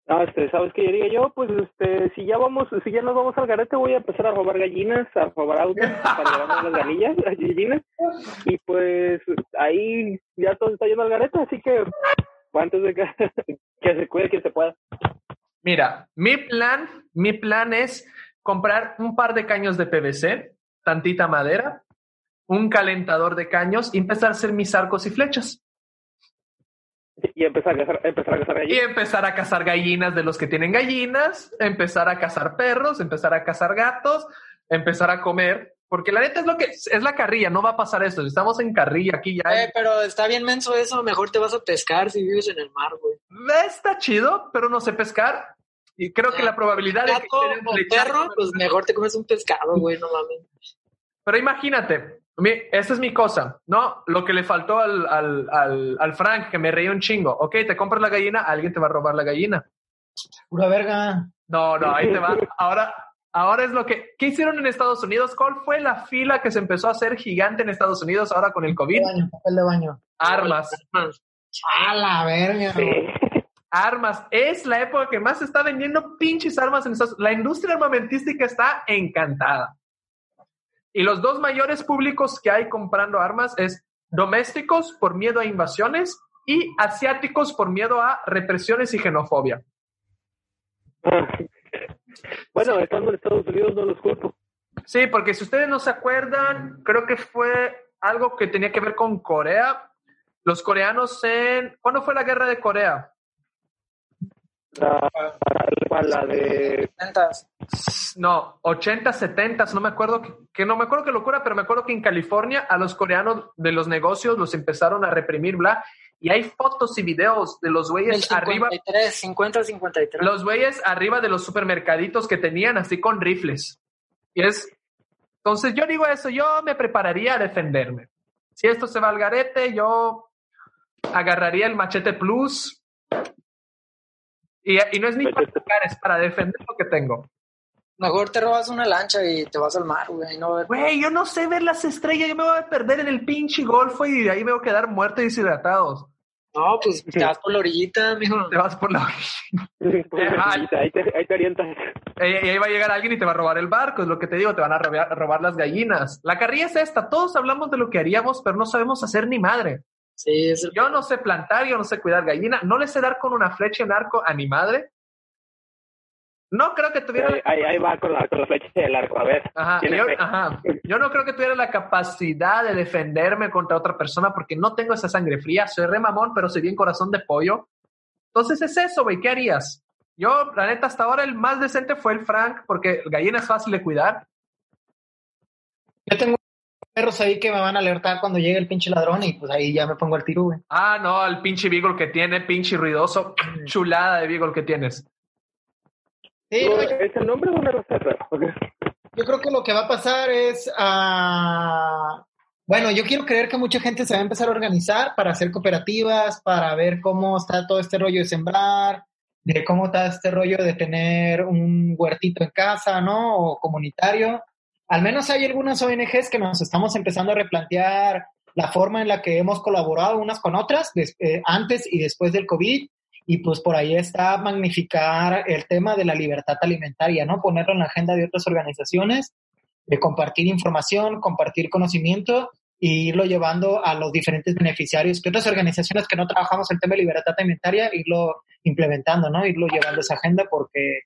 [SPEAKER 4] no, este, ¿sabes qué diría yo? Pues, este, si ya vamos, si ya nos vamos al garete, voy a empezar a robar gallinas, a robar autos para llevarme las ganillas, las gallinas. Y pues, ahí ya todo está yendo al garete, así que, antes de que, que se cuide quien se pueda.
[SPEAKER 2] Mira, mi plan, mi plan es comprar un par de caños de PVC, tantita madera, un calentador de caños y empezar a hacer mis arcos y flechas.
[SPEAKER 4] Y empezar a cazar, empezar a cazar
[SPEAKER 2] Y
[SPEAKER 4] gallinas.
[SPEAKER 2] empezar a cazar gallinas de los que tienen gallinas, empezar a cazar perros, empezar a cazar gatos, empezar a comer. Porque la neta es lo que es la carrilla, no va a pasar esto. Estamos en carrilla aquí ya.
[SPEAKER 3] Eh, pero está bien menso eso. Mejor te vas a pescar si vives en el mar, güey.
[SPEAKER 2] Está chido, pero no sé pescar. Y creo que la probabilidad de que
[SPEAKER 3] o perro, pues mejor te comes un pescado, güey, no mames.
[SPEAKER 2] Pero imagínate, esta es mi cosa, ¿no? Lo que le faltó al, al, al, al Frank, que me reía un chingo. Ok, te compras la gallina, alguien te va a robar la gallina.
[SPEAKER 5] Pura verga.
[SPEAKER 2] No, no, ahí te va. Ahora, ahora es lo que... ¿Qué hicieron en Estados Unidos? ¿Cuál fue la fila que se empezó a hacer gigante en Estados Unidos ahora con el COVID?
[SPEAKER 5] De baño, papel de baño.
[SPEAKER 2] Armas.
[SPEAKER 5] A la verga. güey.
[SPEAKER 2] Armas. Es la época que más se está vendiendo pinches armas en Estados La industria armamentística está encantada. Y los dos mayores públicos que hay comprando armas es domésticos por miedo a invasiones y asiáticos por miedo a represiones y xenofobia.
[SPEAKER 4] bueno, estando en Estados Unidos no los culpo.
[SPEAKER 2] Sí, porque si ustedes no se acuerdan, creo que fue algo que tenía que ver con Corea. Los coreanos en... ¿Cuándo fue la guerra de Corea?
[SPEAKER 4] La, la, la de.
[SPEAKER 2] No, 80, 70, no me acuerdo que, que no me acuerdo qué locura, pero me acuerdo que en California a los coreanos de los negocios los empezaron a reprimir, bla, y hay fotos y videos de los güeyes arriba,
[SPEAKER 3] 53, 50, 53.
[SPEAKER 2] los güeyes arriba de los supermercaditos que tenían así con rifles. Y es, entonces yo digo eso, yo me prepararía a defenderme. Si esto se va al garete, yo agarraría el machete plus. Y, y no es ni para tocar, es para defender lo que tengo.
[SPEAKER 3] Mejor te robas una lancha y te vas al mar, güey. No, ver-
[SPEAKER 2] Güey, yo no sé ver las estrellas, yo me voy a perder en el pinche golfo y de ahí me voy a quedar muerto y deshidratados.
[SPEAKER 3] no, pues te vas por la orillita, mijo.
[SPEAKER 2] Te vas por la...
[SPEAKER 4] ahí, te, ahí, te, ahí te orientas.
[SPEAKER 2] Y y ahí va a llegar alguien y te va a robar el barco, es lo que te digo, te van a robar, a robar las gallinas. La carrilla es esta, todos hablamos de lo que haríamos, pero no sabemos hacer ni madre.
[SPEAKER 3] Sí, es el...
[SPEAKER 2] Yo no sé plantar, yo no sé cuidar gallina, no le sé dar con una flecha en arco a mi madre. No creo que tuviera...
[SPEAKER 4] Ahí, ahí, ahí va con la, con la flecha del arco. A ver.
[SPEAKER 2] Ajá, yo,
[SPEAKER 4] fe.
[SPEAKER 2] ajá. Yo no creo que tuviera la capacidad de defenderme contra otra persona porque no tengo esa sangre fría. Soy re mamón, pero soy bien corazón de pollo. Entonces es eso, güey. ¿Qué harías? Yo, la neta, hasta ahora el más decente fue el Frank porque gallina es fácil de cuidar.
[SPEAKER 5] Yo tengo perros ahí que me van a alertar cuando llegue el pinche ladrón y pues ahí ya me pongo al tiro, güey.
[SPEAKER 2] Ah, no, el pinche Beagle que tiene, pinche ruidoso. Chulada de Beagle que tienes.
[SPEAKER 5] Sí, no, yo,
[SPEAKER 4] ¿Es el nombre de una raza rara? Ok.
[SPEAKER 5] yo creo que lo que va a pasar es ah, Bueno, yo quiero creer que mucha gente se va a empezar a organizar para hacer cooperativas, para ver cómo está todo este rollo de sembrar, de cómo está este rollo de tener un huertito en casa, ¿no? O comunitario. Al menos hay algunas ONGs que nos estamos empezando a replantear la forma en la que hemos colaborado unas con otras eh, antes y después del COVID. Y pues por ahí está magnificar el tema de la libertad alimentaria, ¿no? Ponerlo en la agenda de otras organizaciones, de compartir información, compartir conocimiento e irlo llevando a los diferentes beneficiarios, que otras organizaciones que no trabajamos el tema de libertad alimentaria, irlo implementando, ¿no? Irlo llevando esa agenda porque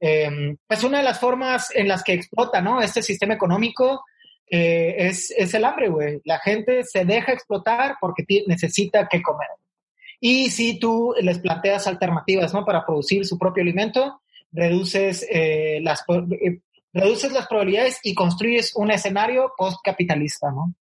[SPEAKER 5] eh, pues una de las formas en las que explota, ¿no? Este sistema económico eh, es, es el hambre, güey. La gente se deja explotar porque necesita que comer. Y si tú les planteas alternativas, ¿no? Para producir su propio alimento, reduces, eh, las, eh, reduces las probabilidades y construyes un escenario postcapitalista, ¿no?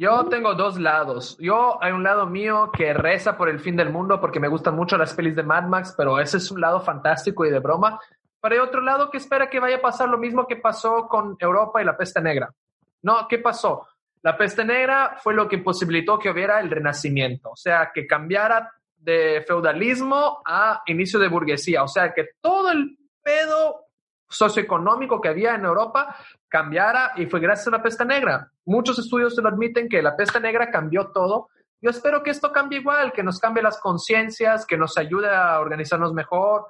[SPEAKER 2] Yo tengo dos lados. Yo hay un lado mío que reza por el fin del mundo porque me gustan mucho las pelis de Mad Max, pero ese es un lado fantástico y de broma. Pero hay otro lado que espera que vaya a pasar lo mismo que pasó con Europa y la peste negra. No, ¿qué pasó? La peste negra fue lo que posibilitó que hubiera el renacimiento, o sea, que cambiara de feudalismo a inicio de burguesía, o sea, que todo el pedo socioeconómico que había en Europa cambiara y fue gracias a la peste negra. Muchos estudios se lo admiten que la peste negra cambió todo. Yo espero que esto cambie igual, que nos cambie las conciencias, que nos ayude a organizarnos mejor,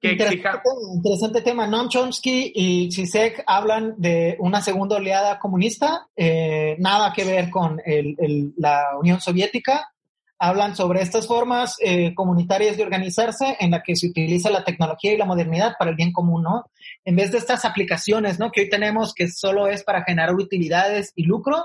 [SPEAKER 2] que exija...
[SPEAKER 5] Interesante, tema, interesante tema. Noam Chomsky y Zizek hablan de una segunda oleada comunista, eh, nada que ver con el- el- la Unión Soviética. Hablan sobre estas formas eh, comunitarias de organizarse en la que se utiliza la tecnología y la modernidad para el bien común, ¿no? En vez de estas aplicaciones, ¿no? Que hoy tenemos que solo es para generar utilidades y lucro,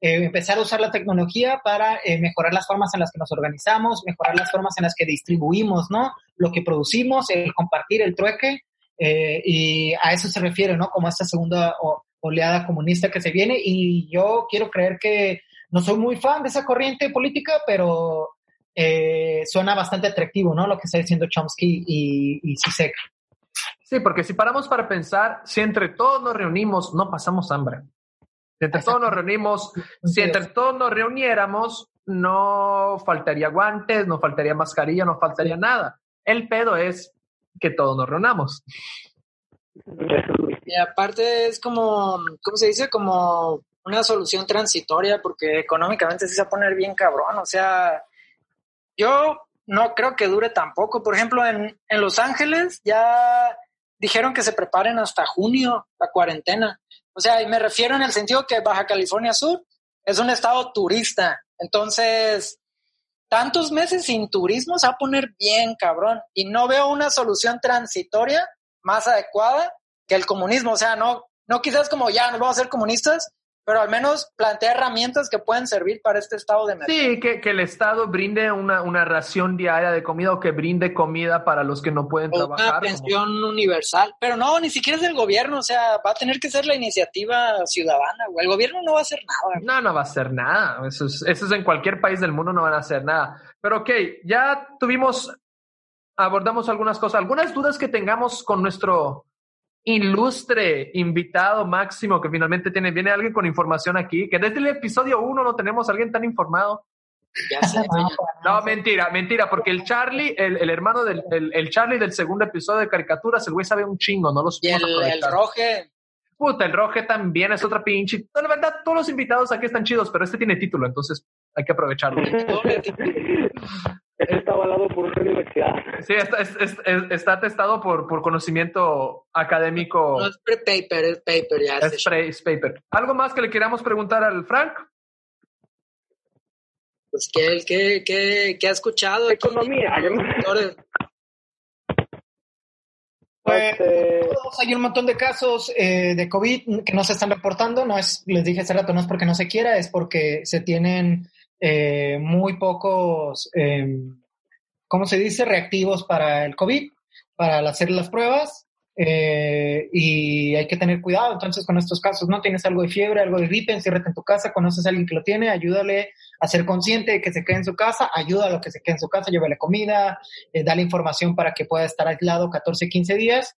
[SPEAKER 5] eh, empezar a usar la tecnología para eh, mejorar las formas en las que nos organizamos, mejorar las formas en las que distribuimos, ¿no? Lo que producimos, el compartir, el trueque, eh, y a eso se refiere, ¿no? Como esta segunda oleada comunista que se viene, y yo quiero creer que no soy muy fan de esa corriente política, pero eh, suena bastante atractivo, ¿no? Lo que está diciendo Chomsky y, y.
[SPEAKER 2] Sí, porque si paramos para pensar, si entre todos nos reunimos, no pasamos hambre. Si entre todos nos reunimos, si entre todos nos reuniéramos, no faltaría guantes, no faltaría mascarilla, no faltaría nada. El pedo es que todos nos reunamos.
[SPEAKER 3] Y aparte es como, ¿cómo se dice? Como una solución transitoria porque económicamente sí se va a poner bien cabrón. O sea, yo no creo que dure tampoco. Por ejemplo, en, en Los Ángeles ya dijeron que se preparen hasta junio la cuarentena. O sea, y me refiero en el sentido que Baja California Sur es un estado turista. Entonces, tantos meses sin turismo se va a poner bien cabrón. Y no veo una solución transitoria más adecuada que el comunismo. O sea, no, no quizás como ya nos vamos a ser comunistas, pero al menos plantea herramientas que pueden servir para este estado de emergencia.
[SPEAKER 2] Sí, que, que el Estado brinde una, una ración diaria de comida o que brinde comida para los que no pueden
[SPEAKER 3] O
[SPEAKER 2] trabajar.
[SPEAKER 3] una
[SPEAKER 2] como-
[SPEAKER 3] pensión universal. Pero no, ni siquiera es del gobierno. O sea, va a tener que ser la iniciativa ciudadana. güey. El gobierno no va a hacer nada.
[SPEAKER 2] No, no va a hacer nada. Eso es, eso es en cualquier país del mundo, no van a hacer nada. Pero ok, ya tuvimos, abordamos algunas cosas, algunas dudas que tengamos con nuestro ilustre invitado máximo que finalmente tiene, viene alguien con información aquí, que desde el episodio 1 no tenemos a alguien tan informado.
[SPEAKER 3] Ya sé.
[SPEAKER 2] No, mentira, mentira, porque el Charlie, el, el hermano del el, el Charlie del segundo episodio de caricaturas, el güey sabe un chingo, no lo
[SPEAKER 3] Y el, el roje.
[SPEAKER 2] Puta, el Roge también es otra pinche. No, La verdad, todos los invitados aquí están chidos, pero este tiene título, entonces hay que aprovecharlo.
[SPEAKER 4] Está avalado por una universidad.
[SPEAKER 2] Sí, está, es- es- es- está testado por, por conocimiento académico.
[SPEAKER 3] No es pre-paper, es paper. Ya
[SPEAKER 2] Es pre- es paper. ¿Algo más que le queramos preguntar al Frank?
[SPEAKER 3] Pues que él, que, que, que ha escuchado.
[SPEAKER 4] Economía.
[SPEAKER 5] Pues, todos hay un montón de casos eh, de COVID que no se están reportando. No es, les dije hace rato, no es porque no se quiera, es porque se tienen eh, muy pocos, eh, ¿cómo se dice? Reactivos para el COVID, para hacer las pruebas. eh, y hay que tener cuidado entonces con estos casos, ¿no? Tienes algo de fiebre, algo de gripe, enciérrate en tu casa, conoces a alguien que lo tiene, ayúdale a ser consciente de que se quede en su casa, ayuda a que se quede en su casa, llévale comida, eh, dale información para que pueda estar aislado 14, 15 días.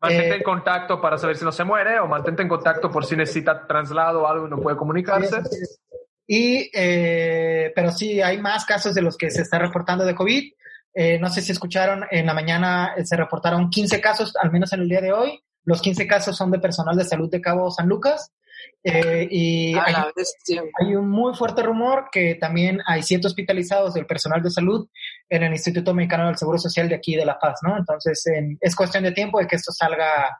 [SPEAKER 2] Mantente
[SPEAKER 5] Eh,
[SPEAKER 2] en contacto para saber si no se muere o mantente en contacto por si necesita traslado o algo y no puede comunicarse.
[SPEAKER 5] Así es. Y, eh, pero sí, hay más casos de los que se está reportando de COVID. Eh, no sé si escucharon, en la mañana eh, se reportaron 15 casos, al menos en el día de hoy. Los 15 casos son de personal de salud de Cabo San Lucas. Eh, y hay, un muy fuerte rumor que también hay siete hospitalizados del personal de salud en el Instituto Mexicano del Seguro Social de aquí de La Paz, ¿no? Entonces, en- es cuestión de tiempo de que esto salga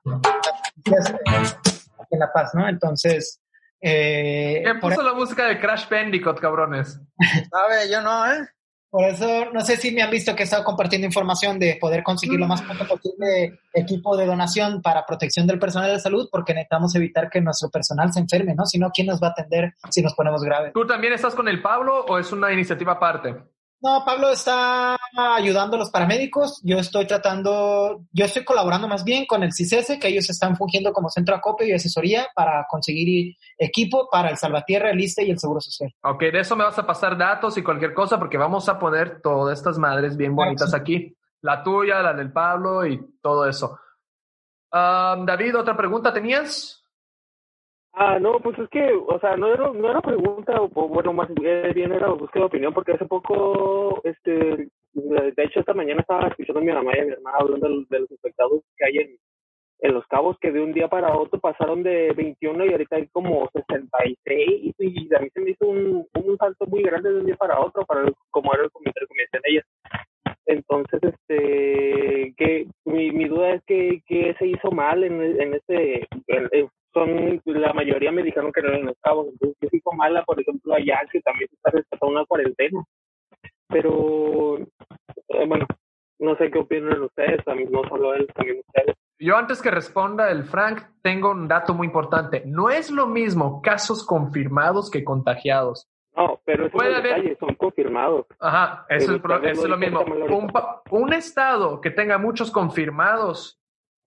[SPEAKER 5] en La Paz, ¿no? Entonces, eh,
[SPEAKER 2] ¿Quién
[SPEAKER 5] por
[SPEAKER 2] puso la música de Crash Bandicoot, cabrones?
[SPEAKER 3] Sabe, yo no, ¿eh?
[SPEAKER 5] Por eso, no sé si me han visto que he estado compartiendo información de poder conseguir lo más pronto posible equipo de donación para protección del personal de salud, porque necesitamos evitar que nuestro personal se enferme, ¿no? Si no, ¿quién nos va a atender si nos ponemos graves?
[SPEAKER 2] ¿Tú también estás con el Pablo o es una iniciativa aparte?
[SPEAKER 5] No, Pablo está ayudando a los paramédicos. Yo estoy tratando, yo estoy colaborando más bien con el CICESE, que ellos están fungiendo como centro de acopio y asesoría para conseguir equipo para el Salvatierra, el ISTE y el Seguro Social.
[SPEAKER 2] Ok, de eso me vas a pasar datos y cualquier cosa porque vamos a poner todas estas madres bien
[SPEAKER 5] Claro,
[SPEAKER 2] bonitas
[SPEAKER 5] sí.
[SPEAKER 2] aquí. La tuya, la del Pablo y todo eso. Ah, David, ¿otra pregunta tenías?
[SPEAKER 4] Ah, no, pues es que, o sea, no era, no era pregunta, o bueno, más bien era búsqueda de opinión, porque hace poco, este, de hecho, esta mañana estaba escuchando a mi mamá y a mi hermana hablando de, de los infectados que hay en, en Los Cabos, que de un día para otro pasaron de 21 y ahorita hay como 66, y a mí se me hizo un, un salto muy grande de un día para otro, para como era el comentario que me decían ellas. Entonces, este, que mi, mi duda es que, que se hizo mal en, en este, son, la mayoría me dijeron que no eran los cabos, entonces que se hizo mala, por ejemplo, allá que también se está respetando una cuarentena. Pero, eh, bueno, no sé qué opinan ustedes, también, no solo él, también ustedes.
[SPEAKER 2] Yo antes que responda el Frank, tengo un dato muy importante. No es lo mismo casos confirmados que contagiados.
[SPEAKER 4] No, pero eso
[SPEAKER 2] Puede haber-
[SPEAKER 4] son confirmados.
[SPEAKER 2] Ajá, eso, es,
[SPEAKER 4] vez
[SPEAKER 2] eso es
[SPEAKER 4] lo
[SPEAKER 2] lo mismo. Un, un estado que tenga muchos confirmados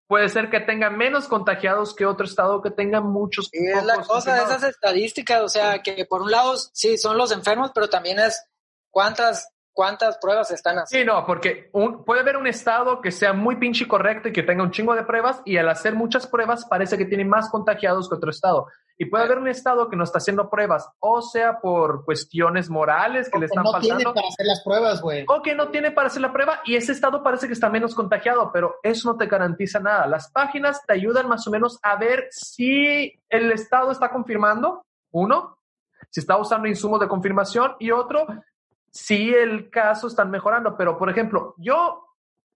[SPEAKER 2] puede ser que tenga menos contagiados que otro estado que tenga muchos.
[SPEAKER 3] Y es la
[SPEAKER 2] pocos
[SPEAKER 3] cosa de
[SPEAKER 2] confirmados.
[SPEAKER 3] esas estadísticas, o sea, que por un lado sí son los enfermos, pero también es cuántas cuántas pruebas están haciendo.
[SPEAKER 2] Sí, no, porque un- puede haber un estado que sea muy pinche correcto y que tenga un chingo de pruebas y al hacer muchas pruebas parece que tiene más contagiados que otro estado. Y puede haber un estado que no está haciendo pruebas, o sea, por cuestiones morales que le están
[SPEAKER 5] no tiene para hacer las pruebas, güey.
[SPEAKER 2] o que no tiene para hacer la prueba y ese estado parece que está menos contagiado, pero eso no te garantiza nada. Las páginas te ayudan más o menos a ver si el estado está confirmando, uno, si está usando insumos de confirmación y otro, si el caso están mejorando. Pero, por ejemplo, yo,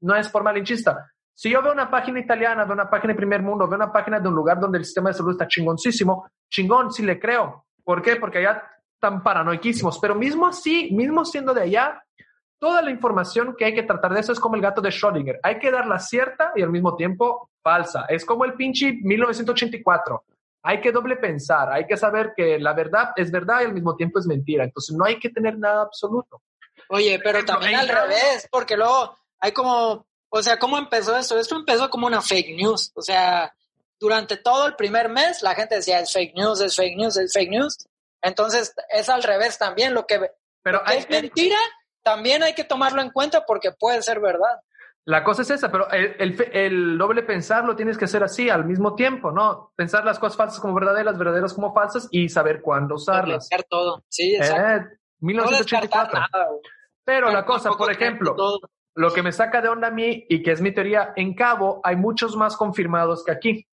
[SPEAKER 2] no es por malinchista, si yo veo una página italiana, veo una página de primer mundo, veo una página de un lugar donde el sistema de salud está chingoncísimo, chingón, sí le creo. ¿Por qué? Porque allá están paranoiquísimos. Pero mismo así, mismo siendo de allá, toda la información que hay que tratar de eso es como el gato de Schrödinger. Hay que darla cierta y al mismo tiempo falsa. Es como el pinche 1984. Hay que doble pensar, hay que saber que la verdad es verdad y al mismo tiempo es mentira. Entonces no hay que tener nada absoluto.
[SPEAKER 3] Oye, pero también al revés, porque luego hay como, o sea, ¿cómo empezó esto? Esto empezó como una fake news, o sea, durante todo el primer mes la gente decía es fake news, es fake news, es fake news. Entonces es al revés también, lo que,
[SPEAKER 2] Pero
[SPEAKER 3] lo que
[SPEAKER 2] hay,
[SPEAKER 3] es mentira también hay que tomarlo en cuenta porque puede ser verdad.
[SPEAKER 2] La cosa es esa, pero el, el fe- el doble pensar lo tienes que hacer así al mismo tiempo, ¿no? Pensar las cosas falsas como verdaderas, verdaderas como falsas y saber cuándo usarlas.
[SPEAKER 3] Todo, sí, exacto.
[SPEAKER 2] Eh,
[SPEAKER 3] no descartar
[SPEAKER 2] 1984.
[SPEAKER 3] nada. güey.
[SPEAKER 2] Pero la cosa, por ejemplo,
[SPEAKER 3] todo.
[SPEAKER 2] lo que me saca de onda a mí y que es mi teoría, en Cabo hay muchos más confirmados que aquí.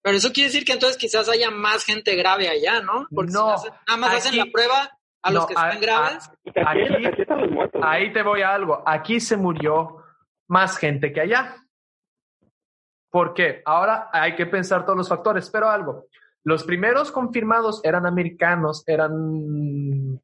[SPEAKER 3] Pero eso quiere decir que entonces quizás haya más gente grave allá, ¿no? Porque si
[SPEAKER 2] No,
[SPEAKER 3] hacen- nada más hacen la prueba a los
[SPEAKER 2] No,
[SPEAKER 3] que
[SPEAKER 2] a-
[SPEAKER 3] están graves.
[SPEAKER 4] Y aquí,
[SPEAKER 2] Aquí-
[SPEAKER 4] aquí están los muertos. ¿no?
[SPEAKER 2] Ahí te voy a algo. Aquí se murió más gente que allá. ¿Por qué? Ahora hay que pensar todos los factores, pero algo. Los primeros confirmados eran americanos, eran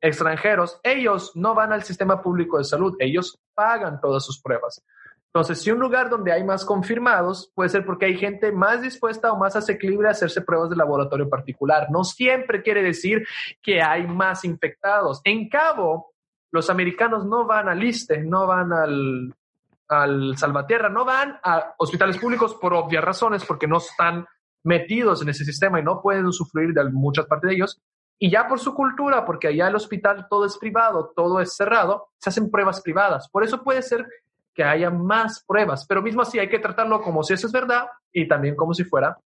[SPEAKER 2] extranjeros. Ellos no van al sistema público de salud, ellos pagan todas sus pruebas. Entonces, si un lugar donde hay más confirmados, puede ser porque hay gente más dispuesta o más asequible a hacerse pruebas de laboratorio particular. No siempre quiere decir que hay más infectados. En Cabo, los americanos no van al ISTE, no van al, al Salvatierra, no van a hospitales públicos por obvias razones, porque no están metidos en ese sistema y no pueden sufrir de muchas partes de ellos. Y ya por su cultura, porque allá el hospital todo es privado, todo es cerrado, se hacen pruebas privadas. Por eso puede ser que haya más pruebas, pero mismo así hay que tratarlo como si eso es verdad y también como si fuera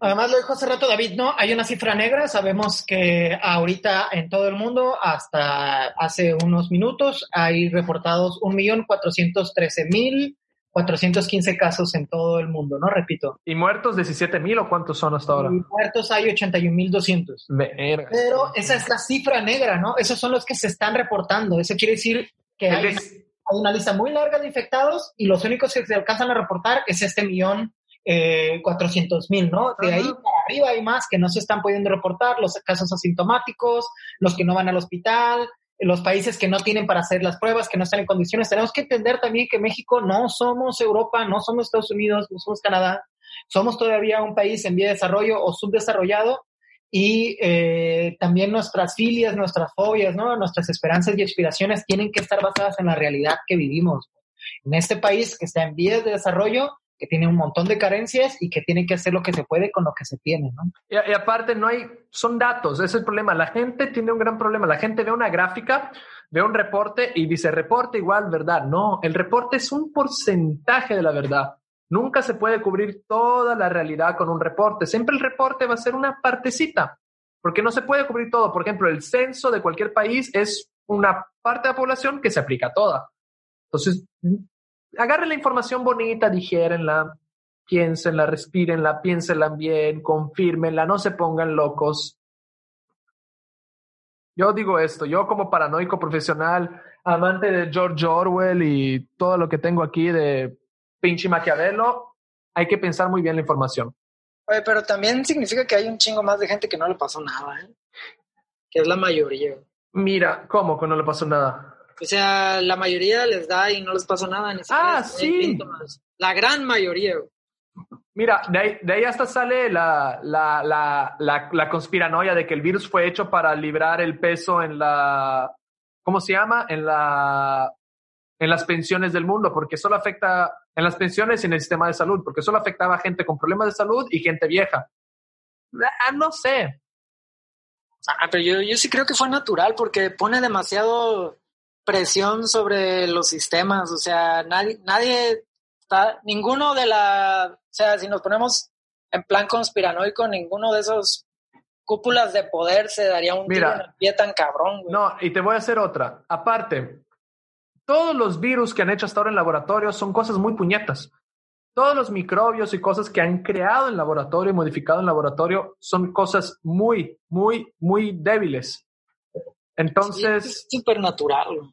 [SPEAKER 5] Además, lo dijo hace rato David, ¿no? Hay una cifra negra. Sabemos que ahorita en todo el mundo, hasta hace unos minutos, hay reportados 1.413.415 casos en todo el mundo, ¿no? Repito.
[SPEAKER 2] ¿Y muertos 17.000 o cuántos son hasta ahora?
[SPEAKER 5] Y muertos hay 81.200. Pero esa es la cifra negra, ¿no? Esos son los que se están reportando. Eso quiere decir que hay, hay una lista muy larga de infectados y los únicos que se alcanzan a reportar es este millón eh, 400 mil, ¿no? De ahí para arriba hay más que no se están pudiendo reportar, los casos asintomáticos, los que no van al hospital, los países que no tienen para hacer las pruebas, que no están en condiciones. Tenemos que entender también que México no somos Europa, no somos Estados Unidos, no somos Canadá, somos todavía un país en vía de desarrollo o subdesarrollado y eh, también nuestras filias, nuestras fobias, ¿no? nuestras esperanzas y aspiraciones tienen que estar basadas en la realidad que vivimos. En este país que está en vías de desarrollo, que tiene un montón de carencias y que tiene que hacer lo que se puede con lo que se tiene, ¿no?
[SPEAKER 2] Y, aparte no hay, son datos, ese es el problema. La gente tiene un gran problema. La gente ve una gráfica, ve un reporte y dice reporte igual verdad. No, el reporte es un porcentaje de la verdad. Nunca se puede cubrir toda la realidad con un reporte. Siempre el reporte va a ser una partecita, porque no se puede cubrir todo. Por ejemplo, el censo de cualquier país es una parte de la población que se aplica a toda. Entonces, agarren la información bonita, dijérenla, piénsenla, respírenla, piénsenla bien, confírmenla, no se pongan locos. Yo digo esto, yo como paranoico profesional, amante de George Orwell y todo lo que tengo aquí de pinche Maquiavelo, hay que pensar muy bien la información.
[SPEAKER 3] Oye, pero también significa que hay un chingo más de gente que no le pasó nada, ¿eh? Que es la mayoría.
[SPEAKER 2] Mira, ¿cómo que no le pasó nada?
[SPEAKER 3] O sea, la mayoría les da y no les pasa nada. Ni
[SPEAKER 2] ah, sí.
[SPEAKER 3] La gran mayoría.
[SPEAKER 2] Mira, de ahí, de ahí hasta sale la, la, la, la, conspiranoia de que el virus fue hecho para librar el peso en la, ¿cómo se llama? En la, en las pensiones del mundo, porque solo afecta, en las pensiones y en el sistema de salud, porque solo afectaba a gente con problemas de salud y gente vieja. Ah, no sé.
[SPEAKER 3] Ah, pero yo, yo sí creo que fue natural porque pone demasiado presión sobre los sistemas, o sea, nadie, nadie está, ninguno de la, o sea, si nos ponemos en plan conspiranoico, ninguno de esos cúpulas de poder se daría un
[SPEAKER 2] Mira,
[SPEAKER 3] tiro en el pie tan cabrón. Güey.
[SPEAKER 2] No, y te voy a hacer otra. Aparte, todos los virus que han hecho hasta ahora en laboratorio son cosas muy puñetas. Todos los microbios y cosas que han creado en laboratorio y modificado en laboratorio son cosas muy, muy, muy débiles. Entonces.
[SPEAKER 3] Sí, es natural.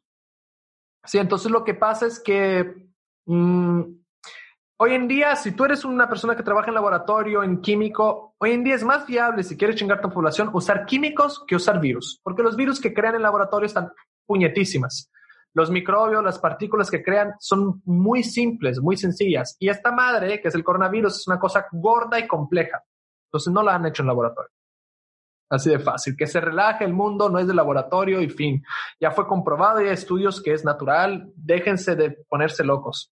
[SPEAKER 2] Sí, entonces lo que pasa es que mmm, hoy en día, si tú eres una persona que trabaja en laboratorio, en químico, hoy en día es más viable, si quieres chingar tu población, usar químicos que usar virus. Porque los virus que crean en laboratorio están puñetísimas. Los microbios, las partículas que crean son muy simples, muy sencillas. Y esta madre, que es el coronavirus, es una cosa gorda y compleja. Entonces no la han hecho en laboratorio. Así de fácil. Que se relaje el mundo, no es de laboratorio y fin. Ya fue comprobado, y hay estudios que es natural. Déjense de ponerse locos.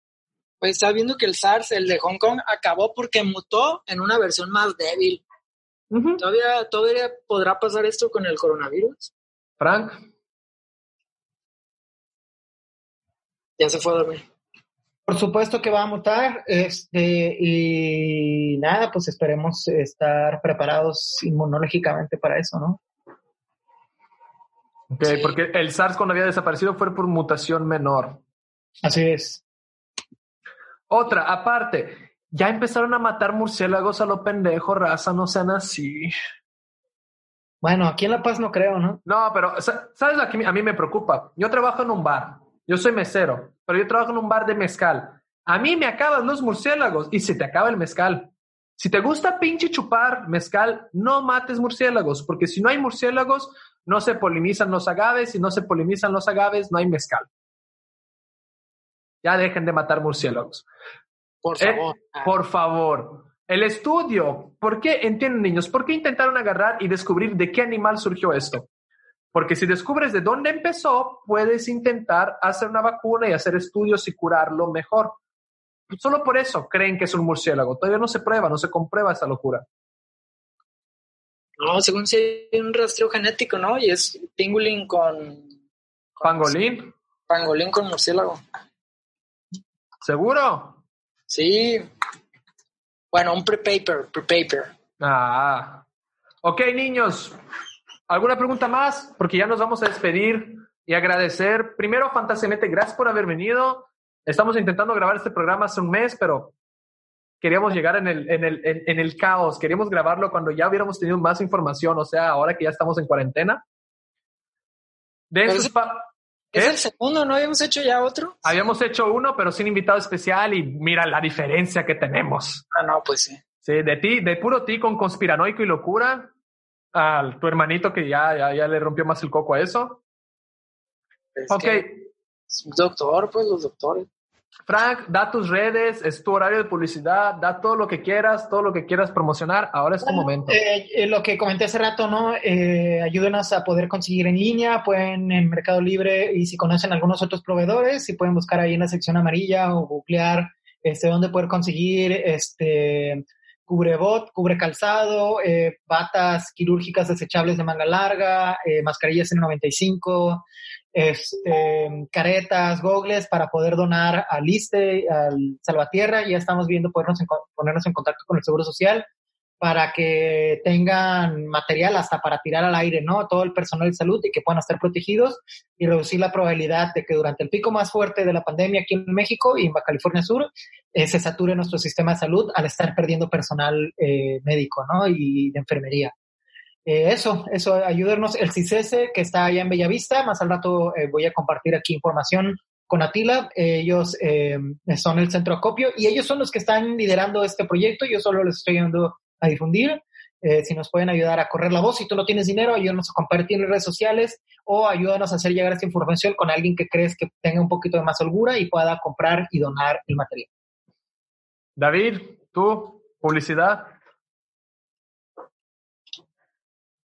[SPEAKER 3] Pues está viendo que el SARS, el de Hong Kong, acabó porque mutó en una versión más débil. ¿Todavía, ¿Todavía podrá pasar esto con el coronavirus?
[SPEAKER 2] Frank.
[SPEAKER 3] Ya se fue a dormir.
[SPEAKER 5] Por supuesto que va a mutar, este, y nada, pues esperemos estar preparados inmunológicamente para eso, ¿no?
[SPEAKER 2] Ok, porque el SARS cuando había desaparecido fue por mutación menor.
[SPEAKER 5] Así es.
[SPEAKER 2] Otra, aparte, ya empezaron a matar murciélagos a lo pendejo, raza, no sean así.
[SPEAKER 5] Bueno, aquí en La Paz no creo, ¿no?
[SPEAKER 2] No, pero ¿sabes lo que a mí me preocupa? Yo trabajo en un bar yo soy mesero, pero yo trabajo en un bar de mezcal. A mí me acaban los murciélagos y se te acaba el mezcal. Si te gusta pinche chupar mezcal, no mates murciélagos, porque si no hay murciélagos, no se polinizan los agaves, y no se polinizan los agaves, no hay mezcal. Ya dejen de matar murciélagos.
[SPEAKER 3] Por eh, favor.
[SPEAKER 2] por favor. El estudio, ¿por qué, entienden niños, por qué intentaron agarrar y descubrir de qué animal surgió esto? Porque si descubres de dónde empezó, puedes intentar hacer una vacuna y hacer estudios y curarlo mejor. Solo por eso creen que es un murciélago. Todavía no se prueba, no se comprueba esa locura.
[SPEAKER 3] No, según si hay un rastreo genético, ¿no? Y es pingulín con...
[SPEAKER 2] ¿Pangolín?
[SPEAKER 3] Pangolín con murciélago.
[SPEAKER 2] ¿Seguro?
[SPEAKER 3] Sí. Bueno, un pre-paper, pre-paper.
[SPEAKER 2] Ah. Ok, niños. ¿Alguna pregunta más? Porque ya nos vamos a despedir y agradecer. Primero, Fantasiamente, gracias por haber venido. Estamos intentando grabar este programa hace un mes, pero queríamos llegar en el, en el, en, el caos. Queríamos grabarlo cuando ya hubiéramos tenido más información, o sea, ahora que ya estamos en cuarentena. De
[SPEAKER 3] es, es el segundo, ¿no habíamos hecho ya otro?
[SPEAKER 2] Habíamos hecho uno, pero sin invitado especial y mira la diferencia que tenemos.
[SPEAKER 3] Ah, no, pues sí.
[SPEAKER 2] Sí, de ti, de puro ti con conspiranoico y locura, a tu hermanito que ya, ya, ya le rompió más el coco a eso. ok.
[SPEAKER 3] doctor, pues los doctores.
[SPEAKER 2] Frank, da tus redes, es tu horario de publicidad, da todo lo que quieras, todo lo que quieras promocionar, ahora es tu momento.
[SPEAKER 5] Eh, eh, lo que comenté hace rato, ¿no? Eh, ayúdenos a poder conseguir en línea, pueden en Mercado Libre y si conocen algunos otros proveedores, si pueden buscar ahí en la sección amarilla o googlear este, dónde poder conseguir este cubrebot, cubre calzado, eh, batas quirúrgicas desechables de manga larga, eh, mascarillas N95, este, caretas, gogles para poder donar al ISTE, al Salvatierra. Ya estamos viendo podernos ponernos en contacto con el Seguro Social para que tengan material hasta para tirar al aire, ¿no? Todo el personal de salud y que puedan estar protegidos y reducir la probabilidad de que durante el pico más fuerte de la pandemia aquí en México y en Baja California Sur eh, se sature nuestro sistema de salud al estar perdiendo personal eh, médico, ¿no? Y de enfermería. Eh, eso, eso, ayúdenos. El CICESE, que está allá en Bellavista, más al rato voy a compartir aquí información con Atila. ellos son el centro acopio y ellos son los que están liderando este proyecto. Yo solo les estoy dando a difundir. Eh, si nos pueden ayudar a correr la voz, si tú no tienes dinero, ayúdanos a compartir en redes sociales o ayúdanos a hacer llegar esta información con alguien que crees que tenga un poquito de más holgura y pueda comprar y donar el material.
[SPEAKER 2] David, tú, publicidad.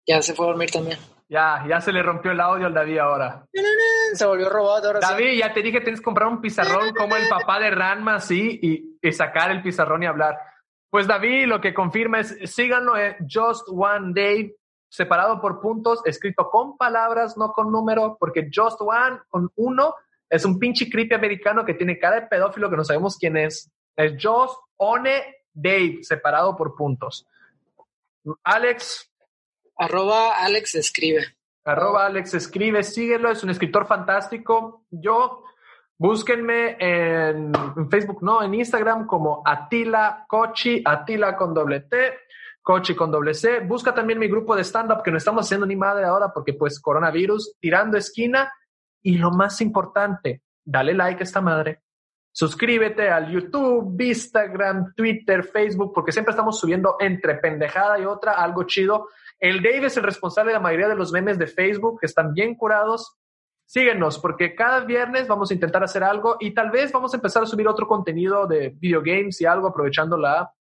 [SPEAKER 3] Ya se fue a dormir también.
[SPEAKER 2] Ya, ya se le rompió el audio al David ahora.
[SPEAKER 3] Se volvió robot ahora
[SPEAKER 2] David, ya te dije que tienes que comprar un pizarrón como el papá de Ranma, así, y, y sacar el pizarrón y hablar. Pues David lo que confirma es, síganlo en Just One Day, separado por puntos, escrito con palabras, no con número, porque Just One con uno es un pinche creepy americano que tiene cara de pedófilo que no sabemos quién es. Es Just One Day, separado por puntos. Alex.
[SPEAKER 3] Arroba Alex escribe.
[SPEAKER 2] Arroba Alex escribe, síguelo, es un escritor fantástico. Yo Búsquenme en, Facebook, no, en Instagram como Atila Cochi, Atila con doble T, Cochi con doble C. Busca también mi grupo de stand-up que no estamos haciendo ni madre ahora porque pues coronavirus, tirando esquina. Y lo más importante, dale like a esta madre. Suscríbete al YouTube, Instagram, Twitter, Facebook, porque siempre estamos subiendo entre pendejada y otra algo chido. El Dave es el responsable de la mayoría de los memes de Facebook, que están bien curados síguenos porque cada viernes vamos a intentar hacer algo y tal vez vamos a empezar a subir otro contenido de videogames y algo aprovechando la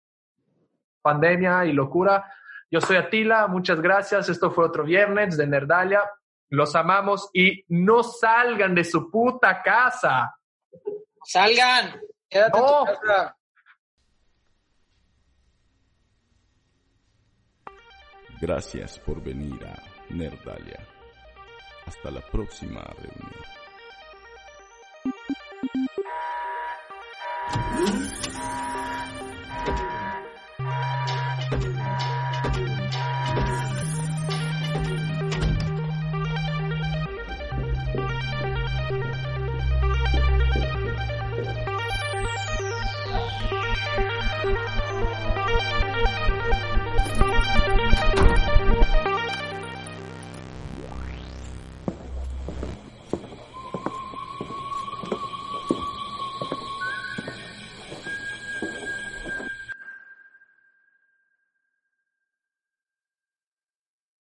[SPEAKER 2] pandemia y locura. Yo soy Atila, muchas gracias. Esto fue otro viernes de Nerdalia. Los amamos y no salgan de su puta casa.
[SPEAKER 3] Salgan. Quédate en tu casa.
[SPEAKER 1] Gracias por venir a Nerdalia. Hasta la próxima reunión.